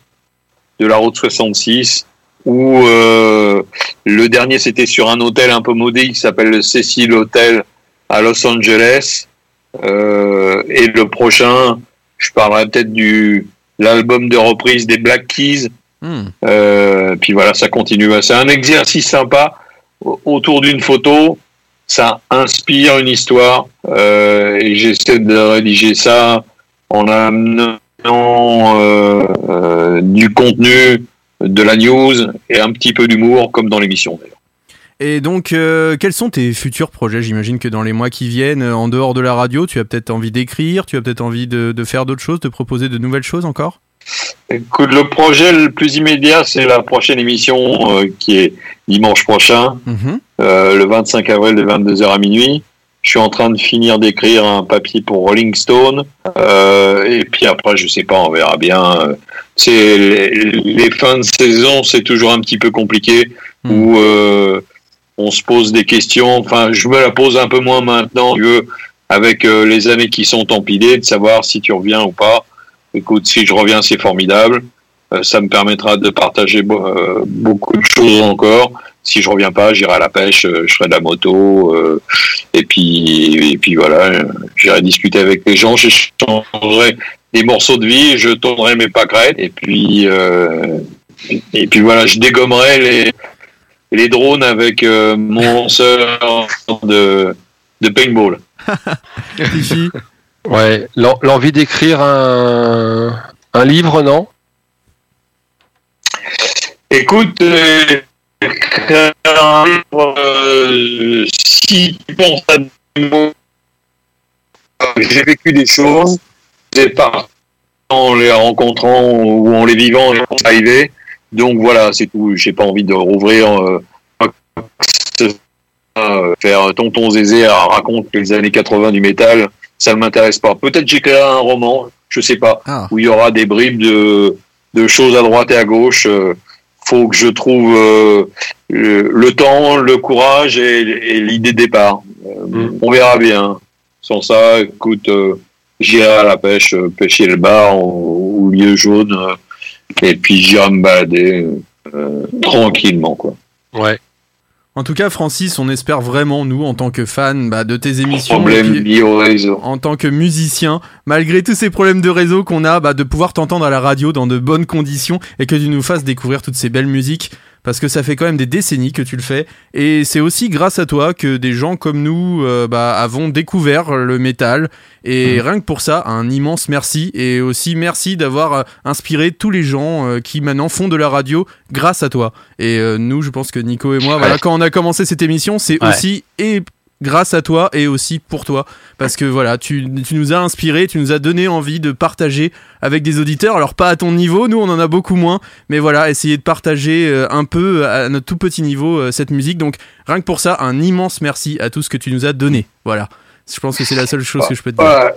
de la route 66 où euh, le dernier c'était sur un hôtel un peu maudit qui s'appelle le Cecil Hotel à Los Angeles. Et le prochain, je parlerai peut-être du l'album de reprise des Black Keys. Hmm. Euh, puis voilà, ça continue. C'est un exercice sympa au- autour d'une photo. Ça inspire une histoire euh, et j'essaie de rédiger ça en amenant euh, du contenu, de la news et un petit peu d'humour comme dans l'émission. d'ailleurs. Et donc, euh, quels sont tes futurs projets? J'imagine que dans les mois qui viennent, en dehors de la radio, tu as peut-être envie d'écrire, tu as peut-être envie de, de faire d'autres choses, de proposer de nouvelles choses encore? Écoute, le projet le plus immédiat, c'est la prochaine émission euh, qui est dimanche prochain, Mhm. euh, le 25 avril de 22h à minuit. Je suis en train de finir d'écrire un papier pour Rolling Stone. euh, et puis après, je sais pas, on verra bien. C'est les, les fins de saison, c'est toujours un petit peu compliqué où euh, on se pose des questions. Enfin, je me la pose un peu moins maintenant, avec les années qui sont empilées, de savoir si tu reviens ou pas. Écoute, si je reviens, c'est formidable. Euh, ça me permettra de partager bo- euh, beaucoup de choses encore. Si je reviens pas, j'irai à la pêche, euh, je ferai de la moto, euh, et puis et puis voilà, j'irai discuter avec les gens, j'échangerai des morceaux de vie, je tournerai mes pâquerettes, et puis euh, et puis voilà, je dégommerai les les drones avec euh, mon lanceur de de paintball. Ouais, l'en- l'envie d'écrire un, un livre, non? Écoute, euh, un livre, euh, si tu penses à des mots, j'ai vécu des choses, c'est pas en les rencontrant ou en les vivant, et c'est arrivé. Donc voilà, c'est tout. J'ai pas envie de rouvrir, euh, euh, faire tonton Zézé à raconte les années 80 du métal. Ça ne m'intéresse pas. Peut-être j'écrirai un roman, je sais pas, où il y aura des bribes de, de choses à droite et à gauche. euh, faut que je trouve euh, le, le temps, le courage et, et l'idée de départ. Euh, On verra bien. Sans ça, écoute, euh, j'irai à la pêche, euh, pêcher le bar au, au lieu jaune, euh, et puis j'irai me balader euh, tranquillement, quoi. Ouais. En tout cas, Francis, on espère vraiment, nous, en tant que fans bah, de tes émissions, Problème et puis lié au réseau. en tant que musicien, malgré tous ces problèmes de réseau qu'on a, bah, de pouvoir t'entendre à la radio dans de bonnes conditions et que tu nous fasses découvrir toutes ces belles musiques. Parce que ça fait quand même des décennies que tu le fais. Et c'est aussi grâce à toi que des gens comme nous euh, bah, avons découvert le métal. Et rien que pour ça, un immense merci. Et aussi merci d'avoir euh, inspiré tous les gens euh, qui maintenant font de la radio grâce à toi. Et nous, je pense que Nico et moi, voilà, quand on a commencé cette émission, c'est Ouais. aussi et grâce à toi et aussi pour toi. Parce que voilà, tu, nous as inspiré, tu nous as donné envie de partager avec des auditeurs. Alors pas à ton niveau, nous on en a beaucoup moins, mais voilà, essayer de partager euh, un peu à notre tout petit niveau euh, cette musique. Donc rien que pour ça, un immense merci à tout ce que tu nous as donné. Voilà. Je pense que c'est la seule chose que je peux te dire.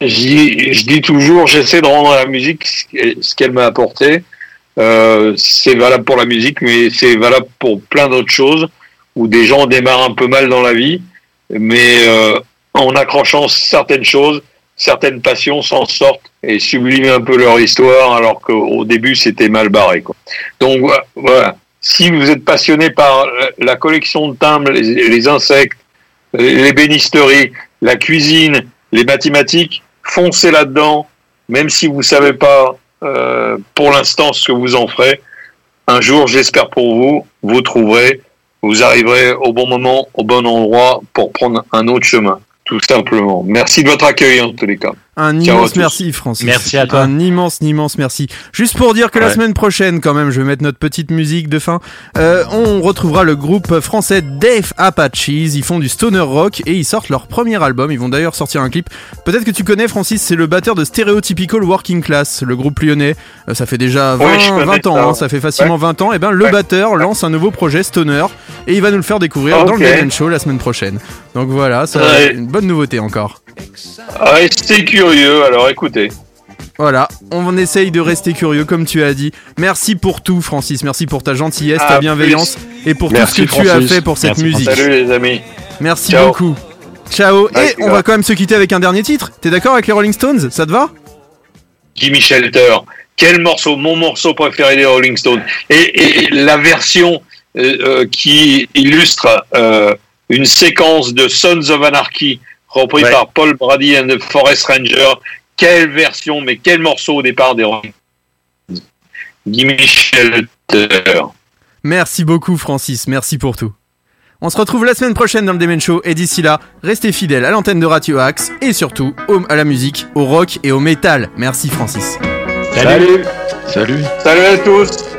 Je dis toujours, j'essaie de rendre à la musique ce qu'elle m'a apporté. Euh, c'est valable pour la musique, mais c'est valable pour plein d'autres choses où des gens démarrent un peu mal dans la vie, mais euh, en accrochant certaines choses, certaines passions s'en sortent et subliment un peu leur histoire, alors qu'au début c'était mal barré. Quoi. Donc voilà. Si vous êtes passionné par la collection de timbres, les, les insectes, les bénisteries, la cuisine, les mathématiques, foncez là-dedans, même si vous savez pas euh, pour l'instant ce que vous en ferez. Un jour, j'espère pour vous, vous trouverez, vous arriverez au bon moment, au bon endroit pour prendre un autre chemin, tout simplement. Merci de votre accueil en tous les cas. Un Ciao immense merci Francis. Merci à toi. Un immense, immense merci. Juste pour dire que la semaine prochaine, quand même, je vais mettre notre petite musique de fin. euh, on retrouvera le groupe français Dave Apaches. Ils font du stoner rock et ils sortent leur premier album. Ils vont d'ailleurs sortir un clip. Peut-être que tu connais Francis, c'est le batteur de Stereotypical Working Class, le groupe lyonnais. Euh, ça fait déjà 20, Ouais, je connais 20 ans, ça, hein, ça fait facilement Ouais. 20 ans. Et ben le batteur lance un nouveau projet stoner et il va nous le faire découvrir dans le Show la semaine prochaine. Donc voilà, ça une bonne nouveauté encore. Restez curieux, alors écoutez. Voilà, on essaye de rester curieux comme tu as dit. Merci pour tout Francis, merci pour ta gentillesse, ta À bienveillance et pour Merci, tout ce que tu as fait pour cette Merci, musique. Salut les amis. Merci Ciao. beaucoup. Ciao. Ouais, et on va quand même se quitter avec un dernier titre. T'es d'accord avec les Rolling Stones? Ça te va? Jimmy Shelter. Quel morceau, mon morceau préféré des Rolling Stones. Et, et la version euh, euh, qui illustre euh, une séquence de Sons of Anarchy repris Ouais. par Paul Brady and the Forest Ranger. Quelle version, mais quel morceau au départ des. Jimmy Shelter. Merci beaucoup Francis, merci pour tout. On se retrouve la semaine prochaine dans le Demen Show et d'ici là, restez fidèles à l'antenne de Radio Axe et surtout à la musique, au rock et au métal. Merci Francis. Salut. Salut. Salut à tous.